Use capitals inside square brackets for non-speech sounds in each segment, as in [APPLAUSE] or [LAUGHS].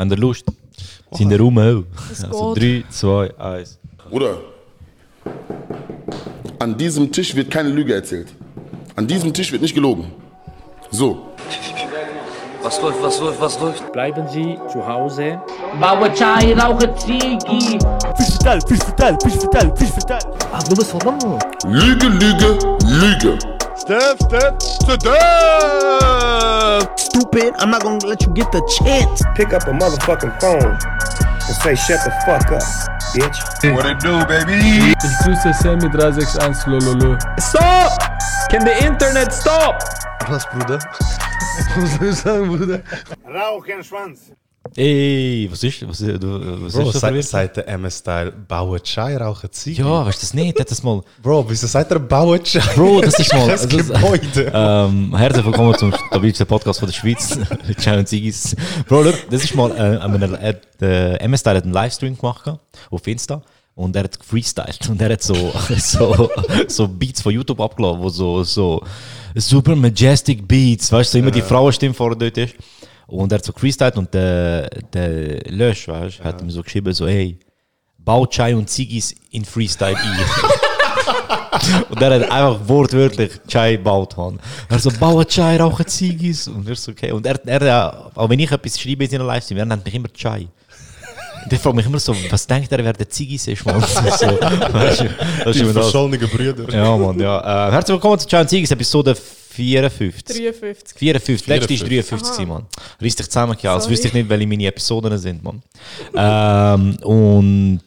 Habt ihr Lust? Sind ihr rum auch? Also geht. 3, 2, 1. Bruder, an diesem Tisch wird keine Lüge erzählt. An diesem Tisch wird nicht gelogen. So. Was läuft, was läuft, was läuft? Bleiben Sie zu Hause. Baue Chai, rauche Ziggy. Ah, du bist verdammt. Lüge, Lüge, Lüge. Stupid. I'm not gonna let you get the chance. pick up a motherfucking phone and say, shut the fuck up, bitch. What it do, baby? Ich grüße Sammy 361 Lololo. Stop! Can the internet stop? Was, Bruder? Was soll ich sagen, Bruder? Ey, was ist, was, du, was Bro, ist das? für sagt der MS-Style, bauen Chai, rauchen Ziege? Ja, weißt du das nicht? Das mal. Bro, wieso sagt er bauen Chai? Bro, das ist mal. [LAUGHS] Das Gebäude. Ähm, herzlich willkommen zum stabilsten Podcast von der Schweiz. [LAUGHS] Ciao und Sigis. Bro, look, das ist mal, äh, äh, der MS-Style hat einen Livestream gemacht auf Insta. Und er hat gefreestylt und er hat so, [LAUGHS] so, so Beats von YouTube abgeladen, wo so, so super majestic Beats, weißt du, so immer die Frauenstimme vorne dort ist. Und er hat so gefreestylt und der, der Lösch, weißt du, hat ihm so geschrieben, so, hey, bau Chai und Zigis in Freestyle ein. [LAUGHS] Und er hat einfach wortwörtlich Chai gebaut. Man. Er so, bauen Chai, rauchen Ziggis. Und er so, okay. Und er, er, auch wenn ich etwas schreibe in seiner Livestream, er nennt mich immer Chai. Und ich frage mich immer so, was denkt er, wer der Ziggis ist, man? [LAUGHS] So, weißt du, das ist Die verschollenen Brüder. Ja, Mann, ja. Äh, herzlich willkommen zu Chai und Ziggis, Episode 54. 53. 54, letzte ist 54. 53, gewesen, Mann. Reiss dich zusammen, ja, als wüsste ich nicht, welche meine Episoden sind, Mann. ähm, und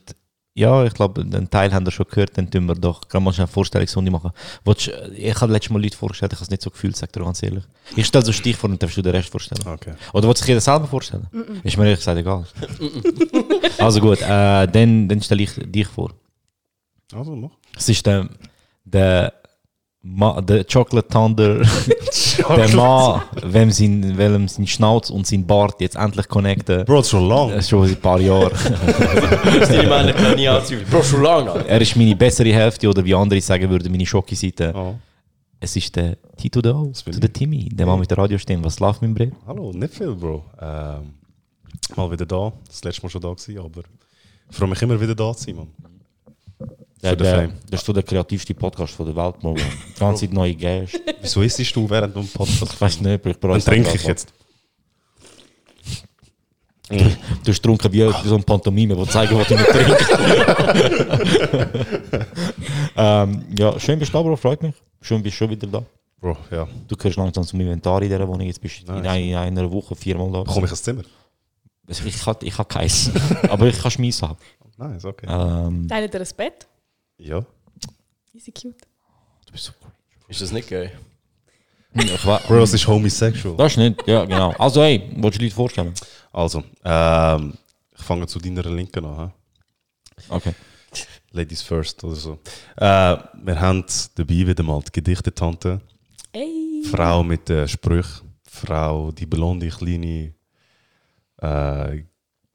ja, ich glaube, den Teil haben wir schon gehört, dann tun wir doch gerade mal schnell eine Vorstellungsrunde machen. Willst, du- ich habe letztes Mal Leute vorgestellt, ich habe es nicht so gefühlt, sag dir ganz ehrlich. Ich stelle so Stich vor und darfst du den Rest vorstellen. Okay. Oder willst du sich jeder selber vorstellen? Ist mir ehrlich gesagt egal. [LAUGHS] [LAUGHS] also gut, äh, dann, dann stelle ich dich vor. Also, mach. Es ist der, der, Ma, der Chocolate Thunder, [LAUGHS] der Mann, wem sein, welchem sein Schnauz und sein Bart jetzt endlich connecten. Bro, schon lang. Das ist schon seit ein paar Jahren. Die Männer können nie anziehen. Bro, schon lange. Er ist meine bessere Hälfte oder wie andere sagen würden, meine Schocki-Seite. Oh. Es ist der Tito da, zu der Timmy, der Mann mit der Radiostimme. Was läuft mein Bre? Hallo, nicht viel, Bro. Ähm, mal wieder da. Das letzte Mal schon da gewesen, aber ich freue mich immer wieder da zu sein, Mann. Der, der, das ist so der kreativste Podcast von der Welt, Mann. Die [LAUGHS] ganze Zeit neue Gäste. Wieso isst du während dem Podcast? Ich weiß nicht, aber ich bereue Dann trinke ich jetzt. Du hast getrunken wie, so ein Pantomime, der zeigen, was du nicht trinkst. [LAUGHS] ähm, ja, schön bist du da, Bro, freut mich. Schön bist du schon wieder da. Bro, ja. Du gehörst langsam zum Inventar in dieser Wohnung. Jetzt bist du in, ein, in einer Woche viermal da. Bekomme ich ein Zimmer? Ich habe ich hab keins. [LAUGHS] Aber ich kann Schmies haben. Nice, okay. Ähm, Teilt ihr ein Bett? Ja. Easy cute. du bist so cool. Ist das nicht geil? Bro, das ist homosexual. Das ist nicht, ja, genau. Also, hey, willst du dir vorstellen? Also, ähm, ich fange zu deiner Linken an. hä? Okay. Ladies first oder so. Äh, wir haben dabei wieder mal die Gedichtetante. Ey. Frau mit den Sprüchen. Frau, die blonde, kleine äh,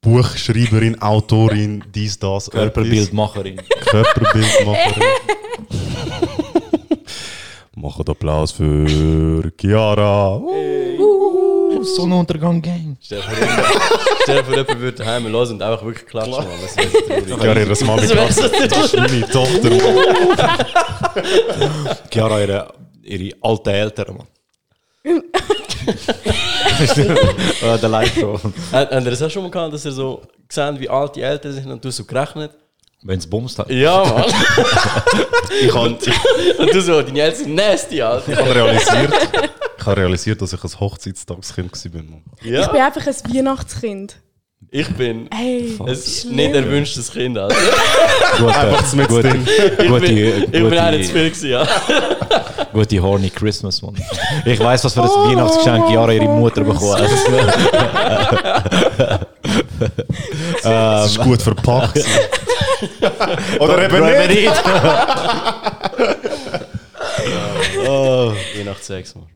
Buchschreiberin, Autorin, dies, das, Körperbildmacherin. Körperbildmacherin. [LAUGHS] Machen Applaus für Chiara. Sonnenuntergang Gang. Stell dir vor, jemand- würde daheim hören und einfach wirklich klatschen. Mann. Das. Chiara, ihre Mami Das ist meine Tochter. [LAUGHS] Chiara, ihre, ihre alten Eltern, Mann. [LAUGHS] [LAUGHS] äh, der Live-Show. Hat hat er das auch schon mal gehabt, dass er so gesehen, wie alt die Eltern sind und du so gerechnet? Wenn es bumst hat. Ja, Mann. [LAUGHS] Ich habe und du so, deine Eltern sind nasty, Alter. ich hab realisiert, ich habe realisiert, dass ich ein Hochzeitstagskind war. Mann. Ich Ja, bin einfach ein Weihnachtskind. Ich bin Hey. ein schlimm. nicht erwünschtes Kind, Alter. [LAUGHS] Gute, Einfach mit gute, drin. gute, Ich bin auch nicht zu viel gewesen, ja. [LAUGHS] gute horny Christmas, Mann. Ich weiß, was für ein Weihnachtsgeschenk Chiara ihre Mutter bekommen hat. [LAUGHS] Das ist gut verpackt. Oder eben nicht. nicht. Je nach Sex, Mann.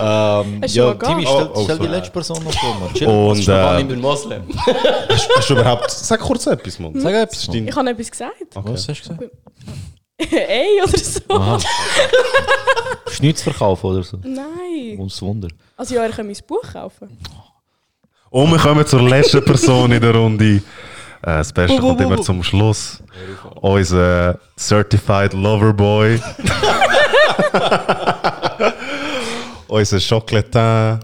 Ähm, Hast ja, Timmy, stell, Oh, oh, stell die letzte Person noch vor, Mann. Chill. Und Ich äh, bin Moslem. hast du überhaupt. Sag kurz etwas, Mann. Sag etwas, Das ist Mann. Ich habe etwas gesagt. Was hast du gesagt? Ey, oder so. Aha. [LAUGHS] Schnitz verkaufen oder so. Nein. Uns Wunder. Also ja, ihr könnt mein Buch kaufen. Und wir kommen zur letzten Person in der Runde. Äh, das Beste kommt immer zum Schluss. Unser Certified Lover Boy. [LAUGHS] [LAUGHS] Unser Chocolatin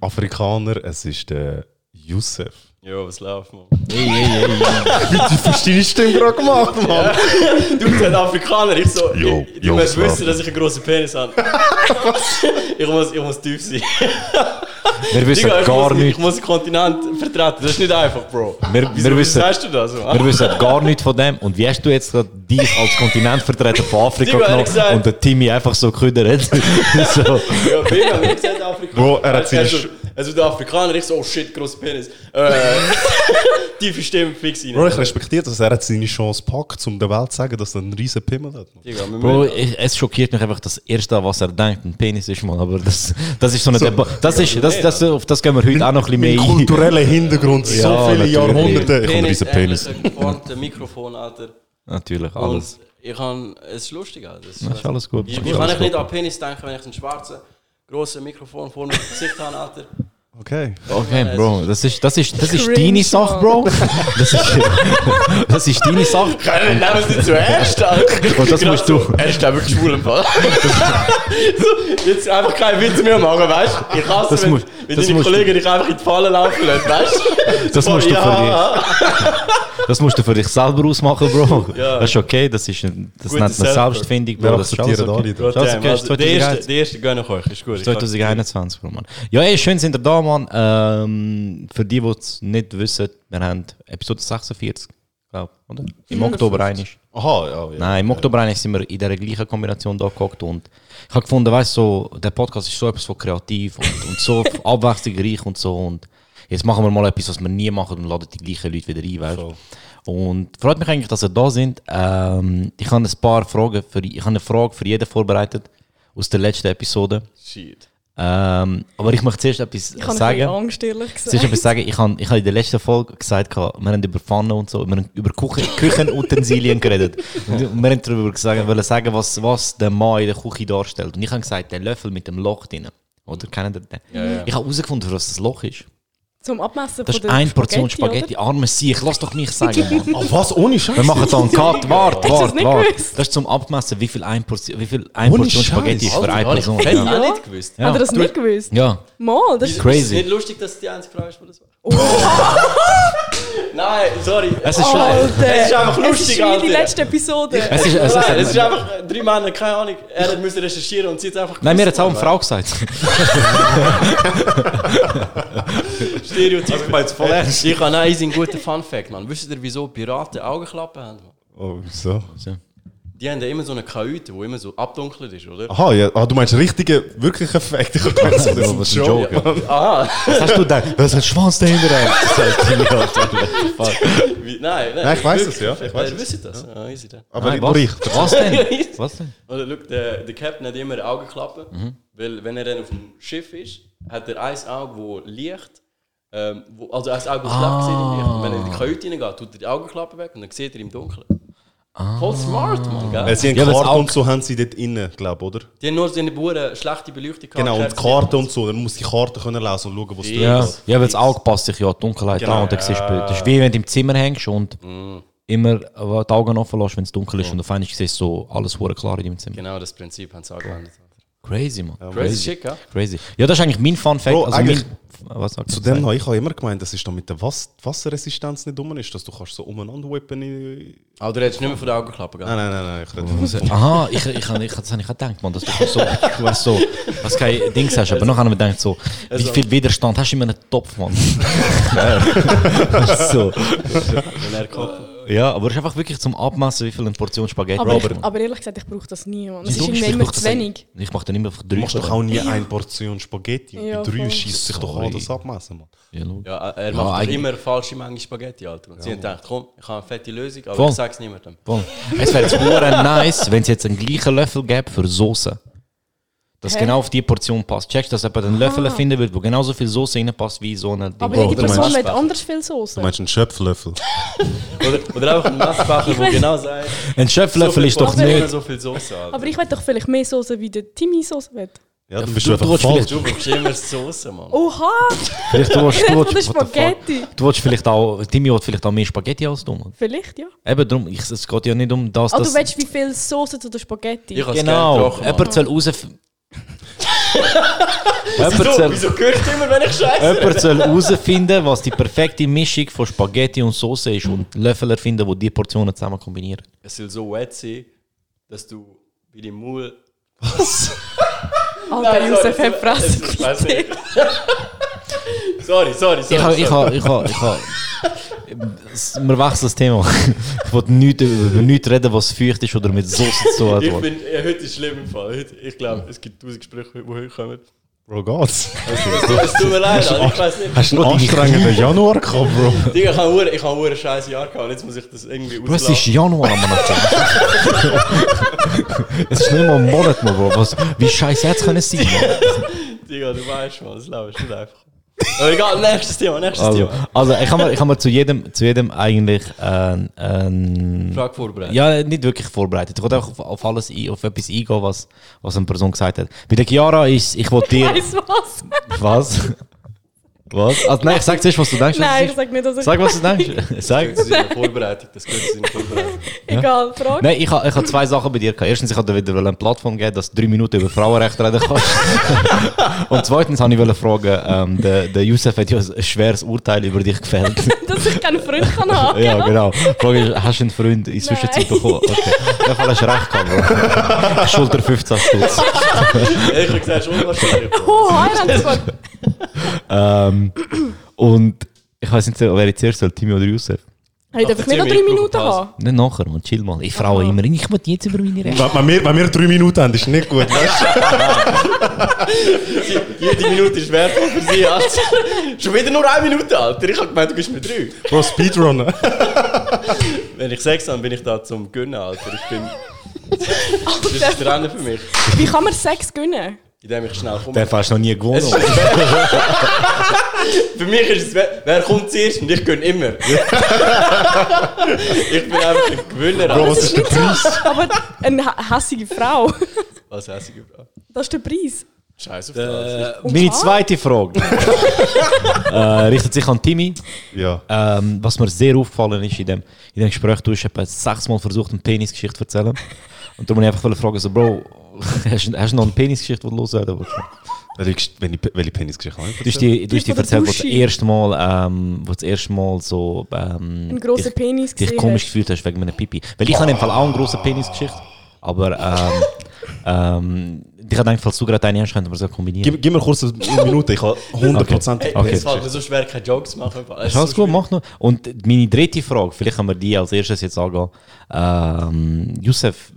Afrikaner. Es ist der Youssef. Jo, was läuft, man? Du hast deine Stimme gerade gemacht, Mann. Du bist ein Afrikaner, ich so. Jo, ich, jo, du musst wissen, dass ich einen grossen Penis habe. [LAUGHS] ich, muss, ich muss tief sein. Wir wissen Digga, ich, gar muss, ich nichts. muss den Kontinent vertreten. Das ist nicht einfach, Bro. Wir, Wieso, wir, wissen, sagst du das? Man? wir wissen gar nichts von dem. Und wie hast du jetzt gerade dich als Kontinentvertreter von Afrika genommen und der Timmy einfach so geküdert? [LAUGHS] so. Ja, Bina, wie gesagt Afrikaner. Bro, er hat also, also der Afrikaner, ich so, oh shit, grosser Penis. Äh, [LAUGHS] tiefe Stimme, fix rein. Bro, ich respektiere das. Er hat seine Chance gepackt, um der Welt zu sagen, dass er einen riesen Pimmel hat. Bro, ich, es schockiert mich einfach das Erste, was er denkt, ein Penis ist, man. Aber das, das ist so eine Debatte. Das ist, das, das, auf das gehen wir heute auch noch ein bisschen Mein mehr ein. kultureller Hintergrund, so Ja, viele natürlich. Jahrhunderte. Ich habe einen riesen Penis, Penis. Mikrofon, Alter. Natürlich, Und alles. ich kann, es ist lustig, Das ist alles gut. Ich, ich ist kann nicht an Penis denken, wenn ich einen schwarzen, grossen Mikrofon vor meinem Gesicht habe, Alter. Okay. Okay, Bro, das ist, das ist, das ist Cringe, deine Sache. Bro. [LAUGHS] Das ist, [LAUGHS] das ist deine Sache. Nehmen wir es nicht zuerst, Alter. [LAUGHS] Und das musst du. Er ist, glaube ich, wirklich schwul im Fall. so, jetzt einfach keinen Witz mehr machen, weißt du? Ich hasse, Das wenn, musst- wenn das deine musst du- Kollegen dich einfach in die Falle laufen lassen, weißt du? Das So, musst du für ja. dich. Das musst du für dich selber ausmachen, Bro. Ja. Das ist okay, das, ist, ein- das Gute nennt man Selbstfindung, Bro. Das okay. alle. Das ist alles okay, das ist Also, der erste, 2021. der erste gönne ich euch, ist gut. Ich 2021, Bro, Mann. Ja, ey, schön sind ihr da, Mann. Ähm, für die, die es nicht wissen, wir haben Episode 46, glaube oder? Im Oktober einig. Aha, ja. ja. Nein, im Oktober einig sind wir in der gleichen Kombination da gehockt und ich habe gefunden, weißt du, so, der Podcast ist so etwas von kreativ und, und so [LAUGHS] abwechslungsreich und so und jetzt machen wir mal etwas, was wir nie machen und laden die gleichen Leute wieder ein, weißt du. Und freut mich eigentlich, dass ihr da sind. Ähm, ich habe ein paar Fragen, für, ich habe eine Frage für jeden vorbereitet aus der letzten Episode. Shit. Ähm, aber ich möchte zuerst etwas Ich habe sagen. bisschen Angst, ehrlich Zuerst gesagt. etwas sagen. Ich habe ich habe in der letzten Folge gesagt, wir haben über Pfannen und so, wir haben über Küchen, Küchenutensilien geredet. Und wir haben darüber gesagt, wollen sagen, was, was der Mann in der Küche darstellt. Und ich habe gesagt, der Löffel mit dem Loch drin. Oder kennt ihr den? Ich habe herausgefunden, was das Loch ist. Zum Abmessen Das ist eine Portion Spaghetti, Spaghetti. Arme Sieg, lass doch mich sagen, Mann. [LAUGHS] Ah, was? Ohne Scheiß? Wir machen da einen Cut. Warte, Hast du das nicht warte. gewusst? Das ist zum Abmessen, wie viel eine Portion, wie viel Ohne Portion Spaghetti ist für eine Person. Ich hätte Ja. auch nicht gewusst. Ja. Hat er das nicht gewusst? ja. Mal, das ist Crazy. Nicht lustig, dass die einzige Frau ist, die das war? [LAUGHS] Nein, sorry. Es ist Alter. Es ist einfach Es ist lustig, wie die Alter. letzte Episode. Es ist, es Nein, es ist, ist einfach drei Männer, keine Ahnung. Er hat müssen recherchieren und sie hat einfach. nein, mir hat es auch eine Frau gesagt. Stereotyp. ich meine, jetzt voll ernst. Ich habe einen guten Fun Fact, man. Wisst ihr, wieso Piraten Augenklappen haben? Oh, wieso? Die haben ja immer so eine Kajüte, die immer so abdunkelt ist, oder? Aha, ja. Ah, du meinst richtige, wirkliche Effekte. Ich [LAUGHS] das ist was ein ein Joke. Aha. Was hast du gedacht? Was hat Schwanz dahinter? [LAUGHS] Das heißt, nein, nein. Nein, ich weiss wirklich. es, ja. Ich es. wisst das. Ja, easy dann. Aber Nein, nur ich. was? was denn? Was denn? Oder look, der, der Captain hat immer Augenklappen, Mhm. weil wenn er dann auf dem Schiff ist, hat er ein Auge, wo Licht, ähm, wo, also ein Auge, das Ah. sieht im Licht. Und wenn er in die Kajüte reingeht, tut er die Augenklappe weg und dann sieht er im Dunkeln. Voll smart, man, gell? Weil sie haben Ja, weil's Karten auch- und so haben sie dort innen, glaube oder? Die haben nur so eine Bauern schlechte Beleuchtung gehabt. Genau, und Kerzen- Karten und so. Dann muss die Karte können lesen und schauen, was Ja, hast. ja weil das Auge passt sich ja an die Dunkelheit Genau. an. Und dann siehst du, das ist wie wenn du im Zimmer hängst und immer äh, die Augen offen lässt, wenn es dunkel ist. Und auf einmal siehst du so alles hure klar in deinem Zimmer. Genau, das Prinzip haben sie angewendet. Crazy, man. Crazy shit, gell? Crazy. Ja, das ist eigentlich mein Fun Fact. Bro, also eigentlich- mein, was Zu dem noch, ich habe immer gemeint, das ist da mit der Was Wasserresistenz nicht dumm ist, dass du kannst so umeinander whippen. in- Aber du redest nicht mehr von der Augenklappe, gell? Nein, nein, nein, nein. Ich rede von Aha, ich, ich, ich, ich, das habe ich auch gedacht, man, dass du so, du hast so, was kein Dings hast, aber noch haben wir gedacht so, wie viel Widerstand hast du in einem Topf, man? [LAUGHS] [LAUGHS] so. Wenn er kommt. Ja, aber es ist einfach wirklich zum Abmessen, wie viel eine Portion Spaghetti Aber, ich, aber ehrlich gesagt, ich brauche das nie. Mann. Das ist Ich immer zu das- wenig. Ich mache dann immer einfach drei Du machst doch auch nie eine Portion Spaghetti. Ja, Bei drei schießt sich doch an das abmessen, Mann. Ja. Ja, er Ja, macht immer eine falsche Menge Spaghetti, Alter. Und sie haben gedacht, komm, ich habe eine fette Lösung, aber Voll. ich sag's niemandem. Voll. Es wäre jetzt nice, wenn es jetzt einen gleichen Löffel gäbe für Soße. Das Hä? genau auf die Portion passt. Checkst du, dass jemand einen Löffel finden wird, wo genauso viel Soße reinpasst wie so eine Ding. Aber jede du Person meinst- hat anders viel Soße. Du meinst einen Schöpflöffel? [LAUGHS] Oder, oder einfach ein Messbecher, wo genau sagt, Ein Schöpflöffel so ist doch nicht. so viel Soße, Alter. Aber ich will doch vielleicht mehr Soße wie der Timmy Soße will. Ja, dann bist du, du einfach falsch. Du brauchst immer Soße, Mann. Oha! Vielleicht du willst, du [LAUGHS] willst, der? Spaghetti. Du willst vielleicht auch, Timmy will vielleicht auch mehr Spaghetti als du. Mann. Vielleicht, ja. Eben darum, ich, es geht ja nicht um das, Ah, dass... du willst wie viel Soße zu der Spaghetti? Ich genau, gerne gebrochen, jemand soll raus... Wieso, soll, wieso hörst du immer, wenn ich scheiße? jemand soll herausfinden, was die perfekte Mischung von Spaghetti und Soße ist und Löffel erfinden, die die Portionen zusammen kombinieren. Es soll so wet sein, dass du bei dem Maul... Alter, Nein, Josef sorry, hat Fresse. nicht. [LAUGHS] sorry, sorry, sorry. Ich habe, ich habe, ich habe, Wir wechseln das Thema. Ich wollte nicht über nichts reden, was feucht ist oder mit Soße zu tun Ich hat. bin, ja, heute ist schlimm im Fall. Heute, ich glaube, es gibt tausend Gespräche, die heute kommen. Bro, geht's? Es tut, es tut mir leid, Alter, ich weiß nicht. Hast du einen anstrengenden Januar gehabt, [LAUGHS] Bro? Digga, ich habe ich habe ein scheiß Jahr gehabt und jetzt muss ich das irgendwie Bro, es ist Januar, Mann. es ist nicht mal ein Monat, Mann, Bro. Was, wie scheiße hätte es können sein? Mann? Digga, du weißt mal, das Leben ist nicht einfach. Aber egal, nächstes Thema, nächstes Also, Thema. also ich habe mir, ich habe mir zu, jedem, zu jedem eigentlich ein... ein Frage vorbereitet. ja, nicht wirklich vorbereitet. Ich wollte einfach auf, auf alles ein, auf etwas eingehen, was, was eine Person gesagt hat. Bei der Chiara ist, ich wollte dir... Weiss was? Was? Was? Also, nein, ich sag zuerst, was du denkst. was Nein, ich sag nicht, dass ich. ist. Sag, was du denkst. [LAUGHS] Sag. Das seiner Vorbereitung, das gehört zu Vorbereitung. [LAUGHS] Egal, Frage. Nein, ich habe ich ha zwei Sachen bei dir gehabt. Erstens, ich wollte dir wieder eine Plattform geben, dass du drei Minuten über Frauenrechte reden kannst. [LAUGHS] Und zweitens wollte ich wollte fragen, ähm, der, der Youssef hat ja ein schweres Urteil über dich gefällt. Dass ich keinen Freund kann haben. ja, genau. Die Frage ist, hast du einen Freund in Zwischenzeit bekommen? Okay. Fall hast du recht gehabt, Bro. Schulter 15 Stutz. Ehrlich gesagt, schon unwahrscheinlich. Oh, Heiratsgott. Ähm, und ich weiß nicht, wer jetzt zuerst soll, Timmy oder Youssef? Hey, darf ich nicht noch drei Minuten haben? Nicht nachher, man, chill mal. Ich Frauen immer, ich muss jetzt über meine Rechte. Wenn, wenn, wir, wenn wir drei Minuten haben, ist nicht gut, weißt Jede Minute ist wertvoll für sie, Alter. Schon wieder nur eine Minute, Alter. Ich habe gemeint, du gibst mir drei. du? Bro, Speedrunner. Wenn ich Sex habe, bin ich da zum Gönnen, Alter. Ich bin... [LAUGHS] Das ist das Rennen für mich. Wie kann man Sex gönnen? Indem ich schnell komme. Den hast du noch nie gewonnen. [LAUGHS] Für mich ist es, wer, wer kommt zuerst und ich gönne immer. [LAUGHS] ich bin einfach ein Gewinner. Bro, was ist der Preis? Aber eine hä- hässige Frau. [LAUGHS] Was hässliche Frau. Das ist der Preis. Scheiß auf das. Äh, meine zweite Frage äh, richtet sich an Timmy. Ja. Ähm, was mir sehr aufgefallen ist in dem, in dem Gespräch, du hast etwa sechsmal versucht, eine Penisgeschichte zu erzählen. Und darum wollte ich einfach fragen, so, Bro, [LAUGHS] hast, du- hast du noch eine Penisgeschichte, die du loswerden willst? Welche, welche, Penisgeschichte habe ich Du hast die, du hast die von der erzählt, wo du das erste Mal, ähm, wo das erste Mal so ähm, grossen dich, Penis dich komisch gefühlt hast wegen einem Pipi. Weil ich habe im Fall auch eine grosse Penisgeschichte, aber ähm, [LAUGHS] ähm, ich habe gedacht, falls du gerade eine hast, könnten wir so kombinieren. Gib, gib mir kurz eine Minute, ich habe 100% Hey, Okay. Es fällt mir so schwer, keine Jokes machen. Es Ist alles gut, mach noch. Und meine dritte Frage, vielleicht können wir die als erstes jetzt angehen. Ähm, Youssef,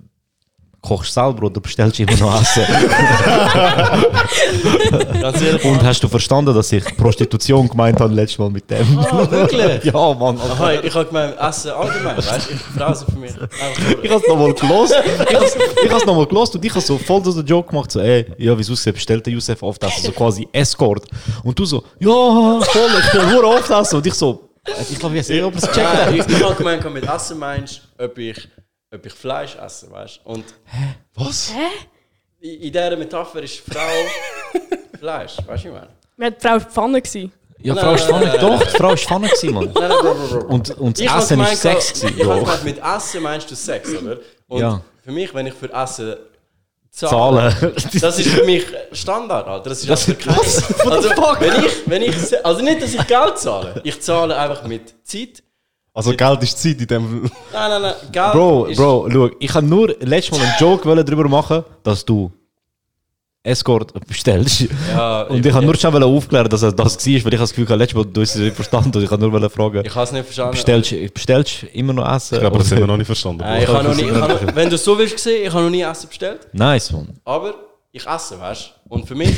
kochst du selber oder bestellst immer noch Essen? [LAUGHS] Und hast du verstanden, dass ich Prostitution gemeint habe letztes Mal mit dem? Ah, wirklich? [LAUGHS] ja, Mann. Aha, ich habe gemeint, Essen allgemein, weißt du? Für mich [LAUGHS] ich habe es nochmal gelost. Ich habe has nochmal gelost und ich habe so voll so den Joke gemacht, so, ey, ja, wieso bestellt der Youssef oft Essen? So quasi Escort. Und du so, ja, voll, ich bestelle nur oft Essen. Und ich so, ich glaube, ich weiß nicht, ob es gecheckt hat. ich, habe gemeint, mit Essen meinst du, ob ich, ob ich Fleisch esse, weißt du? Und Was? in, in dieser Metapher ist Frau [LAUGHS] Fleisch, weißt du, was ich meine? Wir die Frau Pfanne. gewesen. Ja, Nein, Frau ist nein, Pfanne. nein, Doch, die Frau ist Pfanne gewesen, Mann. Nein, nein, bro. Und, und Ich das Essen war Sex. Ich gewesen, habe ja. gemeint, mit Essen meinst du Sex, oder? Und Ja. für mich, wenn ich für Essen zahle, Zahlen. das ist für mich Standard, Alter. Das ist Das- einfach kein... Also, wenn ich, wenn ich, also nicht, dass ich Geld zahle. Ich zahle einfach mit Zeit. Also Geld ist Zeit in dem... Nein, nein, nein. Geld Bro, ist, Bro, schau, ich habe nur letztes Mal einen Joke darüber machen, dass du Escort bestellst. Ja, und ich habe nur schon aufklären, dass es das war, weil ich das Gefühl hatte, letztes Mal du hast es nicht verstanden und ich habe nur fragen, Ich habe es nicht verstanden. bestellst, bestellst du immer noch Essen? Ich glaube, das haben wir noch nicht verstanden. Nein, ich habe noch nie, ich [LAUGHS] noch, wenn du es so willst ich habe noch nie Essen bestellt. Nice, Mann. Aber ich esse, weißt du? Und für mich,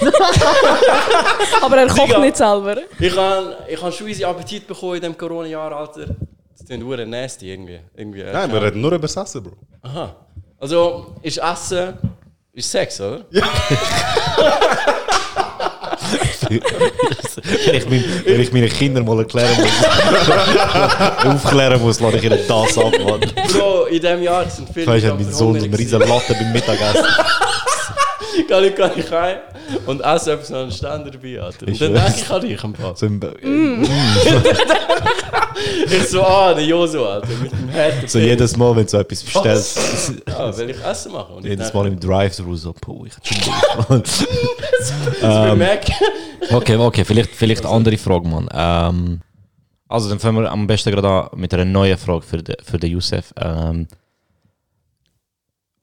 [LAUGHS] Aber er kocht nicht selber. ich habe ich habe schon easy Appetit bekommen in diesem Corona-Jahr, Alter. Das klingt hure nasty irgendwie. irgendwie äh, Nein, wir reden nur über das Essen, Bro. Aha. Also, ist Essen, ist Sex, oder? [LAUGHS] wenn, ich mein, wenn ich meinen Kindern mal erklären muss, [LAUGHS] aufklären muss, lade ich ihnen das ab, Mann. Bro, in diesem Jahr sind viele Weißt du, am mein Sohn so Verhungern eine riesen. Latte beim Mittagessen. Kann ich, kann ich heim und esse etwas noch einen Ständer dabei, Alter. Und dann denke ich an dich am Pass. So im, [LAUGHS] Ich so, ah, der Joso, Alter, mit dem Herd. so jedes Mal, wenn du so etwas bestellst, Ja, [LAUGHS] will ich Essen machen. Und ich jedes denke, Mal im Drive-Thru so, puh, ich hätte schon Bock. [LAUGHS] ich merke, Okay, okay, vielleicht, vielleicht eine andere Frage, Mann. Ähm, also, dann fangen wir am besten gerade an mit einer neuen Frage für den, für den Youssef. Ähm,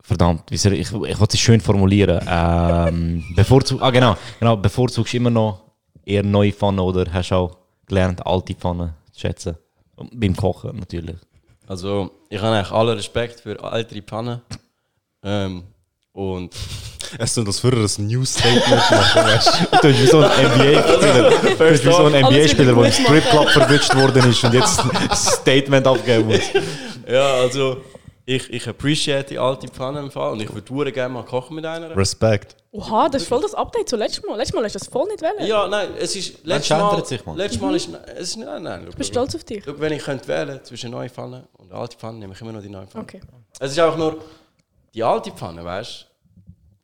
verdammt, ich, ich, ich wollte es schön formulieren. Ähm, [LAUGHS] bevorzu ah, genau, genau, bevorzugst du immer noch eher neue Pfannen oder hast du auch gelernt, alte Pfannen zu schätzen? Und Beim Kochen natürlich. Also, ich habe eigentlich allen Respekt für ältere Pfannen. Ähm, und [LAUGHS] Es tut das für ein News-Statement [LAUGHS] machen, weißt du? Du bist wie so ein NBA-Spieler. Du bist wie so ein NBA-Spieler, der im gut Stripclub verwünscht worden ist und jetzt ein Statement abgeben muss. ja, also, ich, ich appreciate die alte Pfanne im Fall und ich würde gerne mal kochen mit einer. Respekt. Oha, das ist voll das Update zu letztes Mal. Letztes Mal hast du das voll nicht wollen. Ja, nein, es ist letztes ändert Mal, sich, Mann. letztes Mal ist, es ist nein, nein. Ich bin stolz auf dich. Schau, wenn ich könnte wählen zwischen neue Pfanne und alte Pfanne, nehme ich immer noch die neue Pfanne. Okay. Es ist einfach nur die alte Pfanne, weißt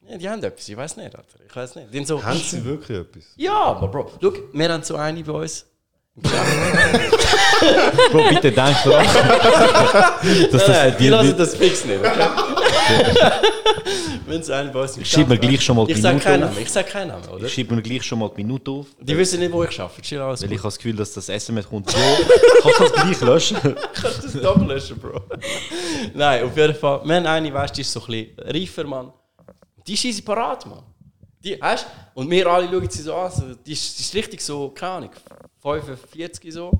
du? Ja, die haben etwas, ich weiß nicht, Alter. Ich weiß nicht. Die sind so, Haben [LAUGHS] sie wirklich etwas? ja, aber Bro, schau, wir haben so eine bei uns. Bro, bitte daran. dass Nein, die lassen das fix nicht, okay? Wenn es eine bei uns im Schreib mir gleich schon mal die Ich sag Minute keinen. Namen, ich sag keinen Namen, oder? ich schreibe mir gleich schon mal die Minute auf. Die wissen nicht, wo ich arbeite. Chill alles Weil ich habe das Gefühl, dass das SMS kommt. Bro, kannst du das gleich löschen? [LAUGHS] kannst das doch löschen, Bro. Nein, auf jeden Fall. Wir haben eine, weißt du, die ist so ein bisschen reifer, Mann. Die ist easy parat, Mann. Die, weißt? Und wir alle schauen sie so an. So, die, ist, die ist richtig so, keine Ahnung, 45 so.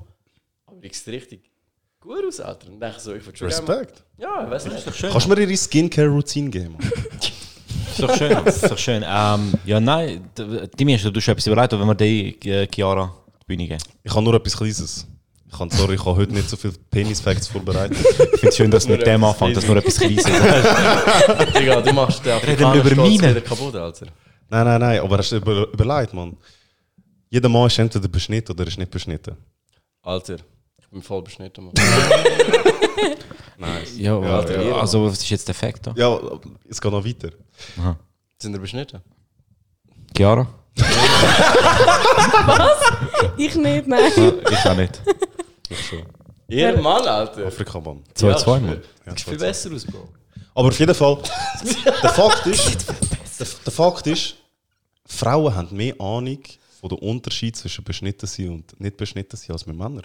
Aber die sieht richtig gut aus, Alter. Und denke so, ich würde schon gerne mal- Respekt. Ja, ich weiß nicht. Kannst du mir ihre Skincare-Routine geben? [LAUGHS] Ist doch schön. Ist doch schön. Ähm, ja, nein, Timmy, hast du dir schon etwas überlegt, wenn wir die äh, Chiara die Bühne geben? Ich habe nur etwas Kleines. Ich kann, sorry, ich habe heute nicht so viele Penis-Facts vorbereitet. Ich finde es schön, dass du mit Nur dem anfängt, dass nur etwas Kleines ist. [LAUGHS] Digga, du machst den Reden wir über wieder kaputt, Alter. Nein, nein, nein, aber hast du über, überlegt, Mann? Jeder Mann ist entweder beschnitten oder ist nicht beschnitten. Alter, ich bin voll beschnitten, Mann. [LAUGHS] Nice. Ja, Ja, warte, ja. also was ist jetzt der Fakt da? Ja, es geht noch weiter. Sind wir beschnitten? Chiara? [LAUGHS] Ich nicht, nein. Ich auch nicht. Ihr Mann, Alter. Afrika, Mann. 2-2, Ja, Mann. Ja, Sieht viel besser aus, Bro. Aber auf jeden Fall, [LAUGHS] der Fakt ist, der, der Fakt ist, Frauen haben mehr Ahnung von dem Unterschied zwischen beschnitten sein und nicht beschnitten sein als wir Männer.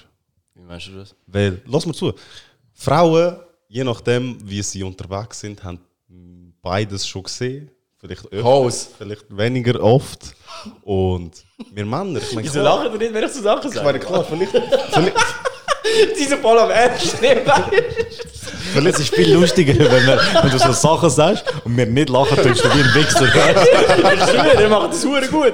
Wie meinst du das? Weil, lass mal zu, Frauen, je nachdem, wie sie unterwegs sind, haben beides schon gesehen. Vielleicht öfter, Hose. vielleicht weniger oft. Und wir Männer, ich meine, Wieso lachen wir nicht, wenn ich so Sachen ich meine, sage? klar, vielleicht, vielleicht, [LAUGHS] Die sind voll am Ernst nehmen. Es ist viel lustiger, wenn, wir, wenn du so Sachen sagst und wir nicht lachen, tust du wie ein Wichser. Ich schwöre, der macht das super gut.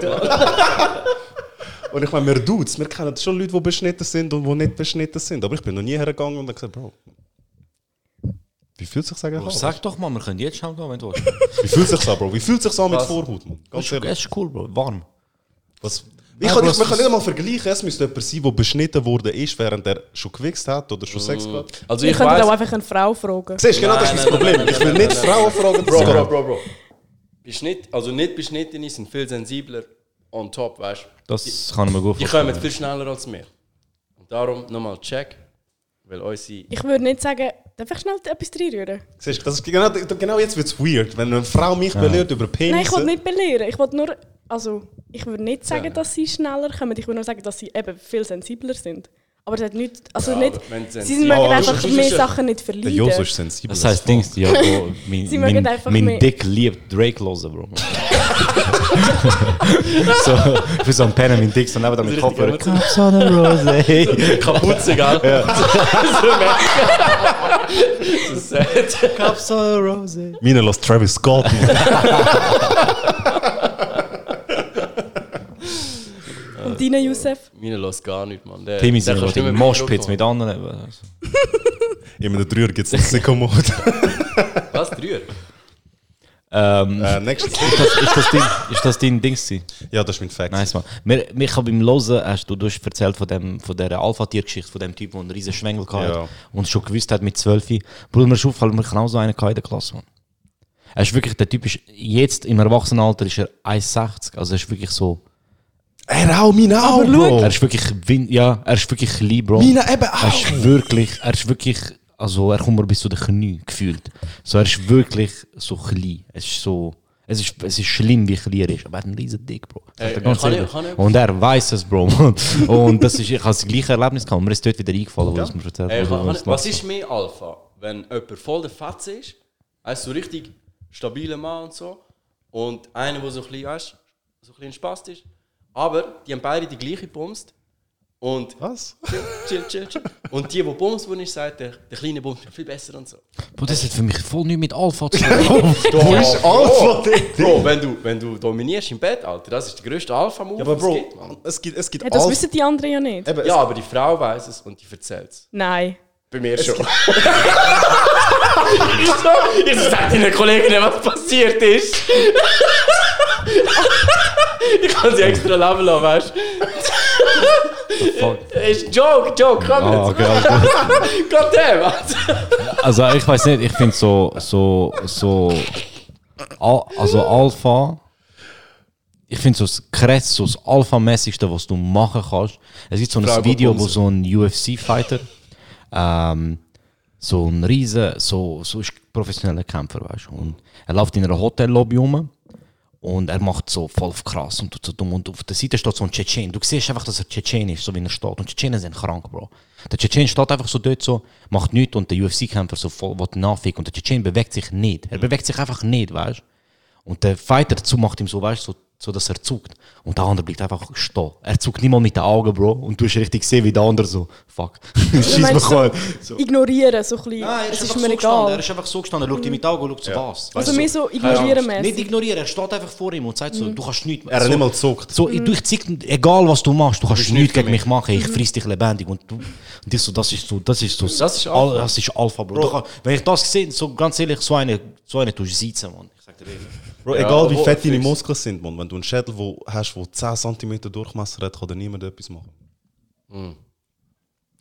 Und ich meine, wir Dudes, wir kennen schon Leute, die beschnitten sind und die nicht beschnitten sind. Aber ich bin noch nie hergegangen und habe gesagt, Bro, wie fühlt sich eigentlich an? Sag doch mal, wir können jetzt gehen, wenn du willst. Wie fühlt sich an, Bro? Wie fühlt sich an mit? Vorhaut, Mann? Ganz Es ehrlich. ist cool, Bro. Warm. Was? Ich kann, man kann nicht einmal vergleichen, es müsste jemand sein, der beschnitten worden ist, während er schon gewichst hat oder schon Sex gehabt. Also Ich ich könnte auch einfach eine Frau fragen. Siehst du, genau das ist nein, Problem. nein, ich will nicht nein, Frauen fragen, Bro, bro, bro, bro. Beschnitt, also nicht Beschnittene sind viel sensibler on top, weißt du? Das kann ich mir gut Die vorstellen. kommen viel schneller als wir. Und darum nochmal check, weil unsere... Ich würde nicht sagen, darf ich schnell etwas reinrühren? Siehst du, genau, genau jetzt wird es weird, wenn eine Frau mich belehrt über Penisse. Nein, ich will nicht belehren. Ich will nur, also, ich würde nicht sagen, dass sie schneller kommen. Ich würde nur sagen, dass sie eben viel sensibler sind. Aber das hat nichts, also Ja, nicht, sie mögen Aber einfach das mehr ist ja- Sachen nicht Der verleiden. Joso ist sensibel. Das heisst, Dings, ja, Bro, mein, [LAUGHS] Sie mein, einfach mein mehr- Dick liebt Drake hören, Bro. [LAUGHS] so, für so ein Pen, mein Dick so neben dem Kopfhörer. Cups on a rose. Kapuze, gell? so sad. Cups on a rose. Meine lässt Travis Scott. [LAUGHS] Mann. Und deine, Youssef? Meine lässt gar nicht, Mann. Der, Timmy der sind im nicht Moshpits mit anderen. Also. [LAUGHS] In einem Dreier gibt es einen Sicko-Mode. Was? Dreier? Ähm, äh, nächstes. ist, das, ist, das dein, ist das dein gewesen? Ja, das ist mein Fact. Nice, man. Mir, mir habe beim Hören, hast du, du hast erzählt von, dem, von dieser Alpha-Tier-Geschichte, von dem Typ, der einen riesen Schwengel hatte Ja. und schon gewusst hat mit 12. Bruder, mir ist aufgefallen, wir auch so einen gehabt in der Klasse, man. Er ist wirklich, der Typ ist, jetzt im Erwachsenenalter ist er 1,60. Also er ist wirklich so, Er auch, meine auch, Bro. er ist wirklich, win- ja, er ist wirklich klein, Bro. Meine eben Er auch. ist wirklich, er ist wirklich, also er kommt mir bis zu den Knie gefühlt. So, er ist wirklich so klein. Es ist so, es ist, es ist schlimm, wie klein er ist. Aber er hat einen riesen Dick, Bro. Ey, Sagt er ganz kann ich- ehrlich. kann ich- Und er weiß es, Bro. Und das ist, ich habe das gleiche Erlebnis gehabt. Mir ist dort wieder eingefallen, was mir erzählt Ey, wurde, kann, was kann, was ist mehr Alpha? Wenn jemand voll der Fetze ist, also so richtig stabiler Mann und so, und einer, der so ein bisschen, weißt, so ein bisschen Spaß ist, aber die haben beide die gleiche Bumst. Und Was? chill, chill, chill, chill. Und die, die Bums wurden, sagt, der, der kleine Bums ist viel besser und so. Bro, das hat für mich voll nichts mit Alpha zu tun. Du [LAUGHS] bist Alpha, Bro, wenn du, wenn du dominierst im Bett, Alter, das ist der größte Alpha-Move, Ja, aber Bro, es gibt, Mann. es gibt, es gibt Ja, das Alpha- wissen die anderen ja nicht. Eben, Ja, aber die Frau weiß es und die erzählt es. Nein. Bei mir schon. ich [LAUGHS] so, ich so, sag deinen Kollegen, was passiert ist. Ich kann sie extra leben lassen, weißt du? Ist Joke, Joke, komm Ah, jetzt. okay, okay. Gott damn, Alter. Also ich weiß nicht, ich finde so, so, so, Al also Alpha, ich finde so das krass, so das Alpha-mäßigste, was du machen kannst. Es gibt so ein Video, wo so ein UFC-Fighter, ähm, so ein riesen, so, so ist professioneller Kämpfer, weißt du, und er läuft in einer Hotellobby rum und er macht so voll krass und tut so dumm. Und auf der Seite steht so ein Tschetschen. Du siehst einfach, dass er Tschetschen ist, so wie er steht. Und Tschetschenen sind krank, Bro. Der Tschetschen steht einfach so dort so, macht nichts und der UFC-Kämpfer so voll will nachficken. Und der Tschetschen bewegt sich nicht. Er bewegt sich einfach nicht, weißt du. Und der Fighter dazu macht ihm so, weißt du, so, so, dass er zuckt. Und der andere bleibt einfach stehen. Er zuckt nicht mal mit den Augen, Bro. Und du hast richtig gesehen, wie der andere so, fuck. Schieß mich an. so Ignorieren, so ein bisschen. Nein, er ist, es einfach ist so mir gestanden. Er egal. ist einfach so gestanden. Er schaut ihm mit den Augen und schaut so was. Also mehr so ignorieren Nicht mäßig. ignorieren, er steht einfach vor ihm und sagt so, du kannst nichts Er hat so, nicht mal gezuckt. So, ich, ich zeig, egal was du machst, du kannst nichts nicht gegen mich machen, ich friss dich lebendig. Und, du, und ich so, das ist so, das ist so, Das ist Al- Alpha. das ist Alpha, Bro. Du kann, wenn ich das sehe, so ganz ehrlich, so eine, so eine tust du sitzen, Mann. Ich sag dir ehrlich. Bro, Ja, egal wie fett deine. Muskeln sind, man. wenn du einen Schädel wo hast, der 10 cm Durchmesser hat, kann dir niemand etwas machen.